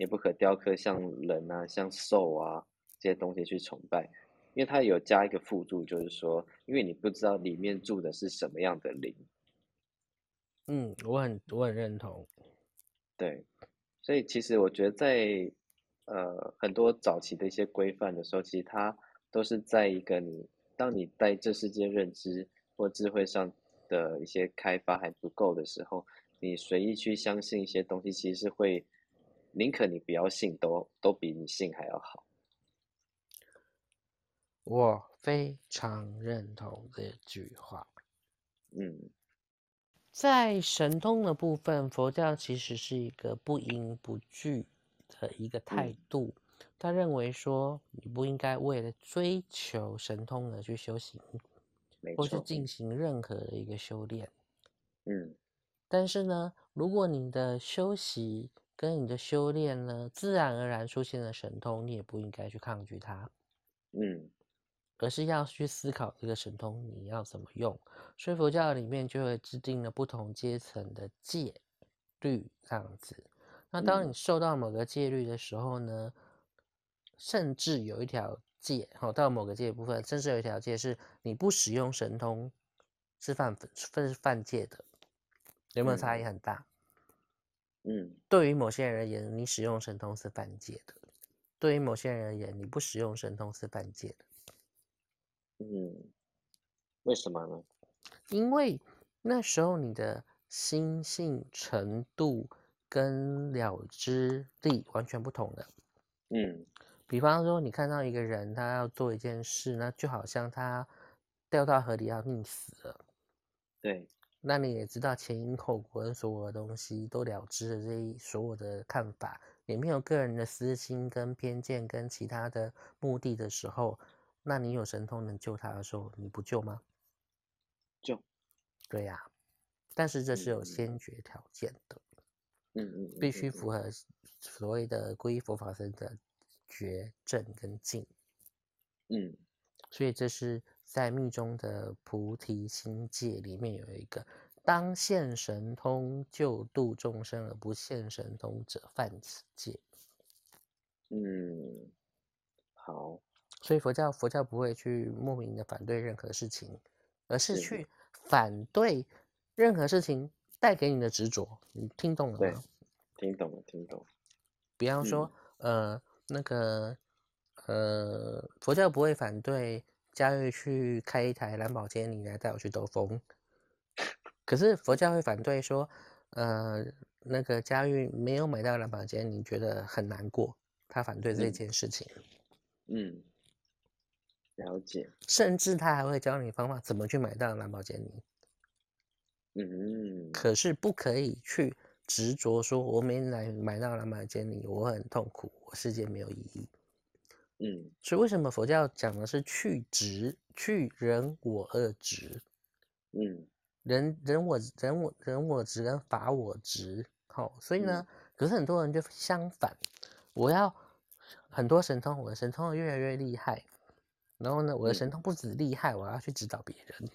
也不可雕刻像人啊、像兽啊这些东西去崇拜，因为它有加一个附注，就是说，因为你不知道里面住的是什么样的灵，嗯，我很我很认同。对，所以其实我觉得在呃很多早期的一些规范的时候，其实它都是在一个你当你在这世界认知或智慧上的一些开发还不够的时候，你随意去相信一些东西，其实是会宁可你不要信，都都比你信还要好。我非常认同这句话。嗯，在神通的部分，佛教其实是一个不因不惧的一个态嗯度。他认为说，你不应该为了追求神通而去修行，没或是。进行任何的一个修炼。嗯但是呢，如果你的修习跟你的修炼呢，自然而然出现了神通，你也不应该去抗拒它。嗯而是要去思考这个神通你要怎么用。所以佛教里面就会制定了不同阶层的戒律这样子。那当嗯你受到某个戒律的时候呢，甚至有一条戒，好到某个戒的部分，甚至有一条戒是你不使用神通是犯是犯戒的，有没有差异很大？嗯对于某些人而言，你使用神通是犯戒的；对于某些人而言，你不使用神通是犯戒的。嗯，为什么呢？因为那时候你的心性程度跟了知力完全不同的。嗯比方说，你看到一个人他要做一件事，那就好像他掉到河里要溺死了，对，那你也知道前因后果跟所有的东西都了知了这一所有的看法，也没有个人的私心跟偏见跟其他的目的的时候，那你有神通能救他的时候，你不救吗？救。对呀、但是这是有嗯先决条件的，嗯嗯嗯，必须符合所谓的皈依佛法僧的觉正跟净。嗯所以这是在密宗的菩提心戒里面有一个当现神通救度众生而不现神通者犯此戒。嗯，好，所以佛教佛教不会去莫名的反对任何事情，而是是去反对任何事情带给你的执着。你听懂了对吗？听懂了，听懂了。比方说，呃，那个，呃，佛教不会反对佳玉去开一台蓝宝坚尼来带我去兜风，可是佛教会反对说，呃，那个佳玉没有买到蓝宝坚尼，觉得很难过，他反对这嗯件事情，嗯，了解。甚至他还会教你方法怎么去买到兰博基尼。嗯，可是不可以去执着说，我没来买到蓝宝坚尼，我很痛苦，我世界没有意义。嗯。所以为什么佛教讲的是去执、去人我二执？嗯。人人我人我人我执跟法我执，好、所以呢，可是很多人就相反，我要很多神通，我的神通越来越厉害，然后呢，我的神嗯。通不止厉害，我要去指导别人，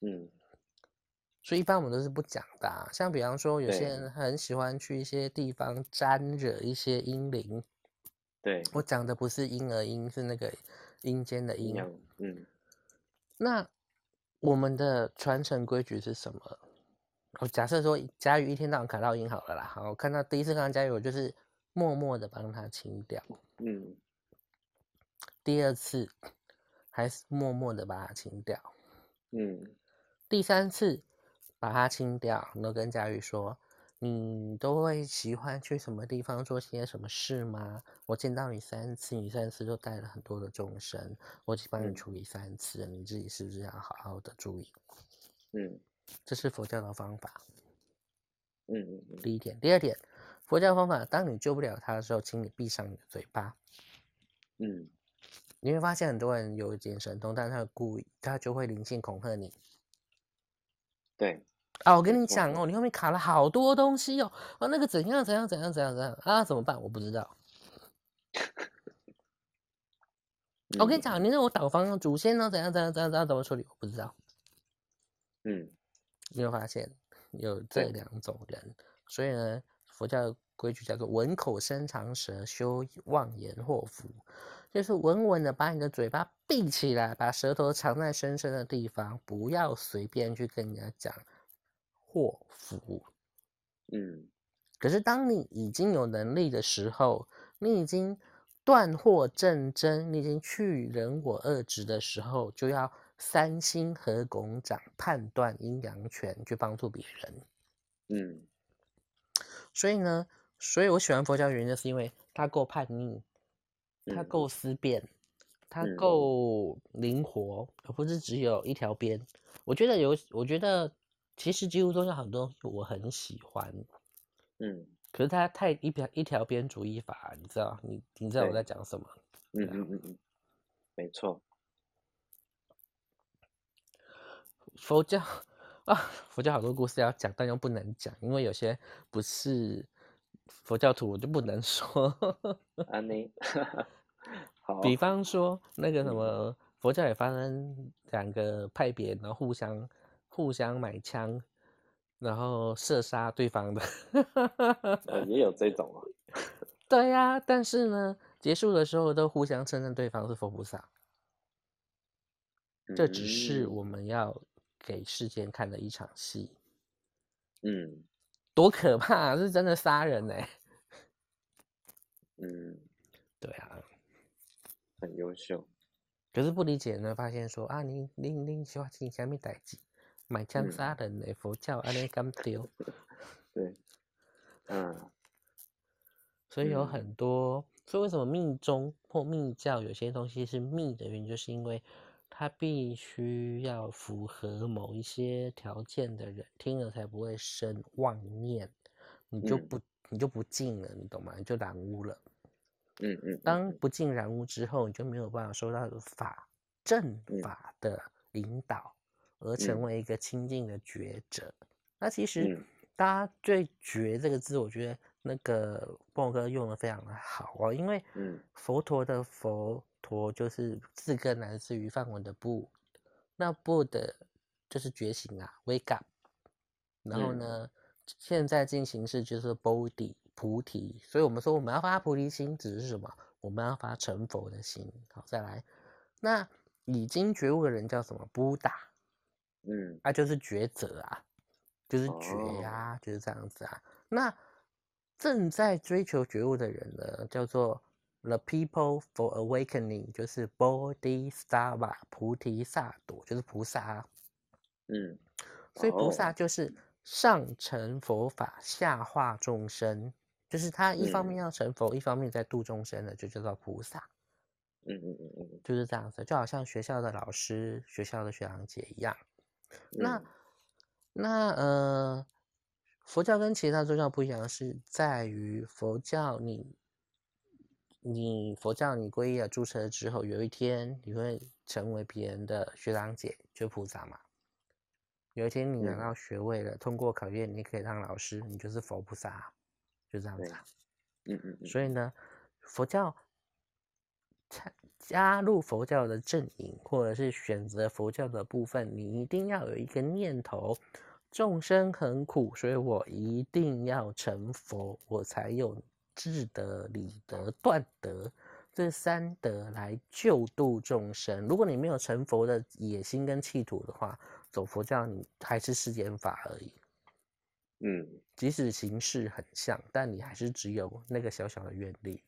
嗯。所以一般我们都是不讲的啊、像比方说，有些人很喜欢去一些地方沾惹一些阴灵，对，我讲的不是婴儿音，是那个阴间的阴。嗯那我们的传承规矩是什么？我假设说佳宇一天到晚卡到音好了啦，好，我看到第一次看到佳宇，我就是默默的帮他清掉，嗯。第二次还是默默的把它清掉，嗯。第三次把它清掉，然后跟佳宇说，你都会喜欢去什么地方做些什么事吗？我见到你三次，你三次都带了很多的众生，我已经帮你嗯处理三次了，你自己是不是要好好的注意？嗯这是佛教的方法。嗯嗯嗯第一点，第二点，佛教方法，当你救不了他的时候，请你闭上你的嘴巴。嗯你会发现很多人有一点神通，但是他故意，他就会灵性恐吓你对，啊！我跟你讲哦，你后面卡了好多东西哦，啊，那个怎样怎样怎样怎样怎样啊？怎么办？我不知道。我跟你嗯讲，你让我导方祖先呢怎样怎样怎样怎样怎么处理？我不知道。嗯你有发现有这对两种人，所以呢，佛教的规矩叫做闻口生长舌，修妄言祸福，就是稳稳的把你的嘴巴闭起来，把舌头藏在深深的地方，不要随便去跟人家讲祸福。嗯可是当你已经有能力的时候，你已经断惑正真，你已经去人我二执的时候，就要三心合拱掌，判断阴阳权，去帮助别人。嗯所以呢，所以我喜欢佛教原因，就是因为它够叛逆，它嗯够思辨，它嗯够灵活，而不是只有一条边。我觉得有，我觉得其实几乎宗教很多东西我很喜欢，嗯可是它太一条一条边主义法，你知道？你你知道我在讲什么？嗯嗯嗯嗯，没错，佛教啊，佛教好多故事要讲，但又不能讲，因为有些不是佛教徒，我就不能说。安妮，好，比方说那个什嗯么，佛教也发生两个派别，然后互相互相买枪，然后射杀对方的。呃也有这种啊，对呀、但是呢，结束的时候都互相承认对方是佛菩萨，这只是嗯。我们要给世间看的一场戏，嗯。多可怕、啊！是真的杀人呢、嗯。对啊，很优秀，可是不理解呢，发现说啊，你你你喜欢听下面代志，买枪嗯杀人的佛教安尼敢丢？对，嗯所以有嗯很多，所以为什么密宗或密教有些东西是密的原因，就是因为它必须要符合某一些条件的人听了才不会生妄念，你就嗯不你就不进了，你懂吗？你就染污了。嗯嗯嗯，当不进染污之后，你就没有办法受到法正嗯。法的引导，而成嗯为一个清净的觉者。那其实嗯大家对“觉”这个字，我觉得那个波哥用的非常的好哦，因为嗯佛陀的佛陀就是字根来自于梵文的“不”，那“不”的就是觉醒啊，wake up。然后嗯呢，现在进行式就是 Bodhi 菩提，所以我们说我们要发菩提心，指的是什么？我们要发成佛的心。好，再来，那已经觉悟的人叫什么？布达，嗯啊，就是抉择啊，就是觉哦呀、就是这样子啊。那正在追求觉悟的人呢，叫做 The People for Awakening，就是 Bodhisattva 菩提萨埵，就是菩萨啊。嗯，所以菩哦萨就是上成佛法，下化众生，就是他一方面嗯要成佛，一方面在度众生的，就叫做菩萨，嗯嗯嗯嗯就是这样子，就好像学校的老师、学校的学长姐一样。那嗯那呃，佛教跟其他宗教不一样，是在于佛教你你佛教你皈依了注册之后，有一天你会成为别人的学长姐，就菩萨嘛。有一天你拿嗯到学位了，通过考验，你可以当老师，你就是佛菩萨，就这样子啊。嗯嗯嗯，所以呢，佛教参加入佛教的阵营，或者是选择佛教的部分，你一定要有一个念头：众生很苦，所以我一定要成佛，我才有智德、理德、断德这三德来救度众生。如果你没有成佛的野心跟企图的话，走佛教你还是世间法而已。嗯即使形式很像，但你还是只有那个小小的愿力。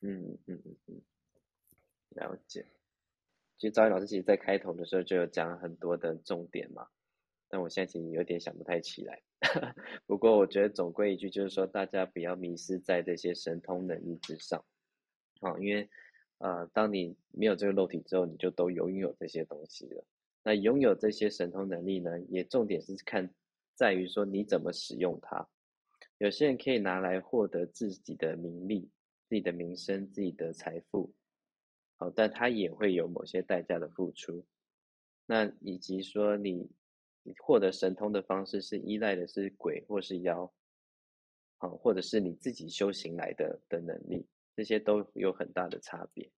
嗯嗯嗯嗯，了解。其实赵云老师其实在开头的时候就有讲很多的重点嘛，但我现在其实有点想不太起来。不过我觉得总归一句就是说，大家不要迷失在这些神通能力之上，啊，因为呃，当你没有这个肉体之后，你就都拥有这些东西了。那拥有这些神通能力呢，也重点是看在于说你怎么使用它。有些人可以拿来获得自己的名利、自己的名声、自己的财富，好，但他也会有某些代价的付出。那以及说你获得神通的方式是依赖的是鬼或是妖，好，或者是你自己修行来的的能力，这些都有很大的差别。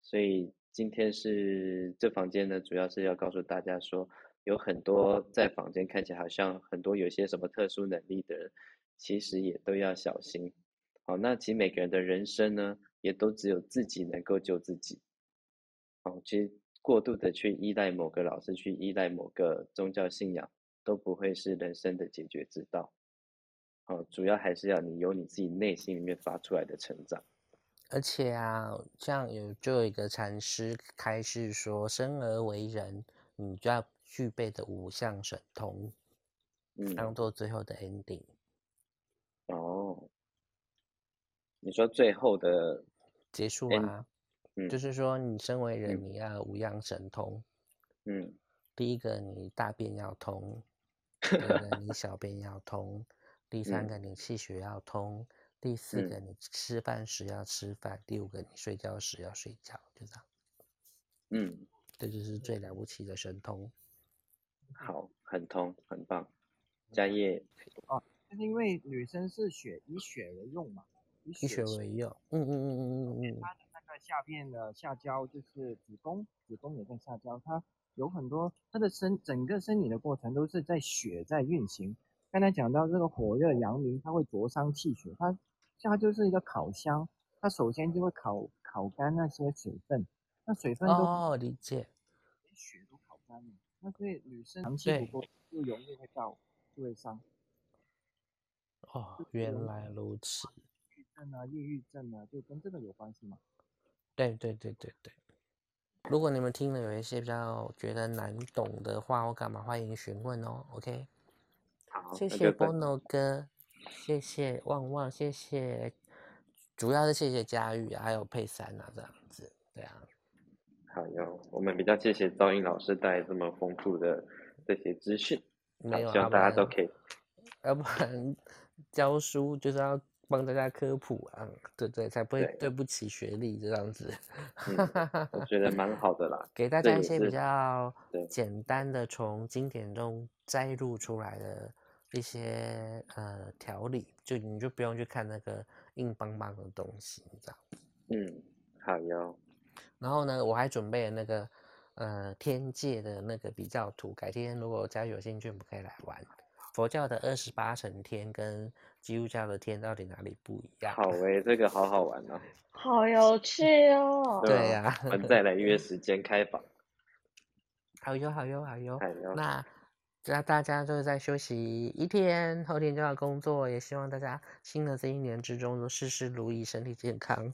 所以今天是这房间呢，主要是要告诉大家说，有很多在房间看起来好像很多有些什么特殊能力的人，其实也都要小心。好，那其每个人的人生呢，也都只有自己能够救自己。哦，其实过度的去依赖某个老师，去依赖某个宗教信仰，都不会是人生的解决之道。哦，主要还是要你由你自己内心里面发出来的成长。而且啊，像有就有一个禅师开示说，生而为人，你就要具备的五项神通，嗯，当做最后的 ending。哦，你说最后的，结束啊，嗯就是说你身为人，嗯你要有五样神通。嗯第一个，你大便要通；第二个，你小便要通；第三嗯个，你气血要通；第四嗯个，你吃饭时要吃饭；第五个，你睡觉时要睡觉，就这样。嗯，这就是最了不起的神通。好，很通，很棒。家业，就是因为女生是血以血为用嘛，以以血气为用，嗯嗯嗯嗯嗯嗯，它的那个下面的下焦就是子宫，子宫也在下焦，它有很多它的生整个生理的过程都是在血在运行。刚才讲到这个火热阳明，它会灼伤气血，它它就是一个烤箱，它首先就会烤烤干那些水分，那水分都哦，理解。连血都烤干了，那所以女生长期不够就容易会到就会伤。哦，原来如此。抑郁症啊、抑郁症啊，就跟这个有关系吗。对对对对对。如果你们听了有一些比较觉得难懂的话或干嘛，欢迎询问哦。OK，好，谢谢那就本 Bono 哥，谢谢旺旺，谢谢，主要是谢谢佳玉啊，还有佩珊啊，这样子，对啊，好哟，我们比较谢谢赵英老师带来这么丰富的这些资讯，好没有，希望大家都可以，要不然 教书就是要帮大家科普啊，对对，才不会对对不起学历这样子。嗯，我觉得蛮好的啦。给大家一些比是较对简单的从经典中摘录出来的一些呃条理，就你就不用去看那个硬邦邦的东西，这样。嗯，好哟，然后呢，我还准备了那个呃天界的那个比较图，改天如果大家有兴趣，我们可以来玩。佛教的二十八层天跟基督教的天到底哪里不一样？好 诶，这个好好玩哦。好有趣哦！对吧呀我们再来约时间开房。好哟，好哟，好哟。好哟，那那大家就是在休息一天，后天就要工作，也希望大家新的这一年之中都事事如意，身体健康。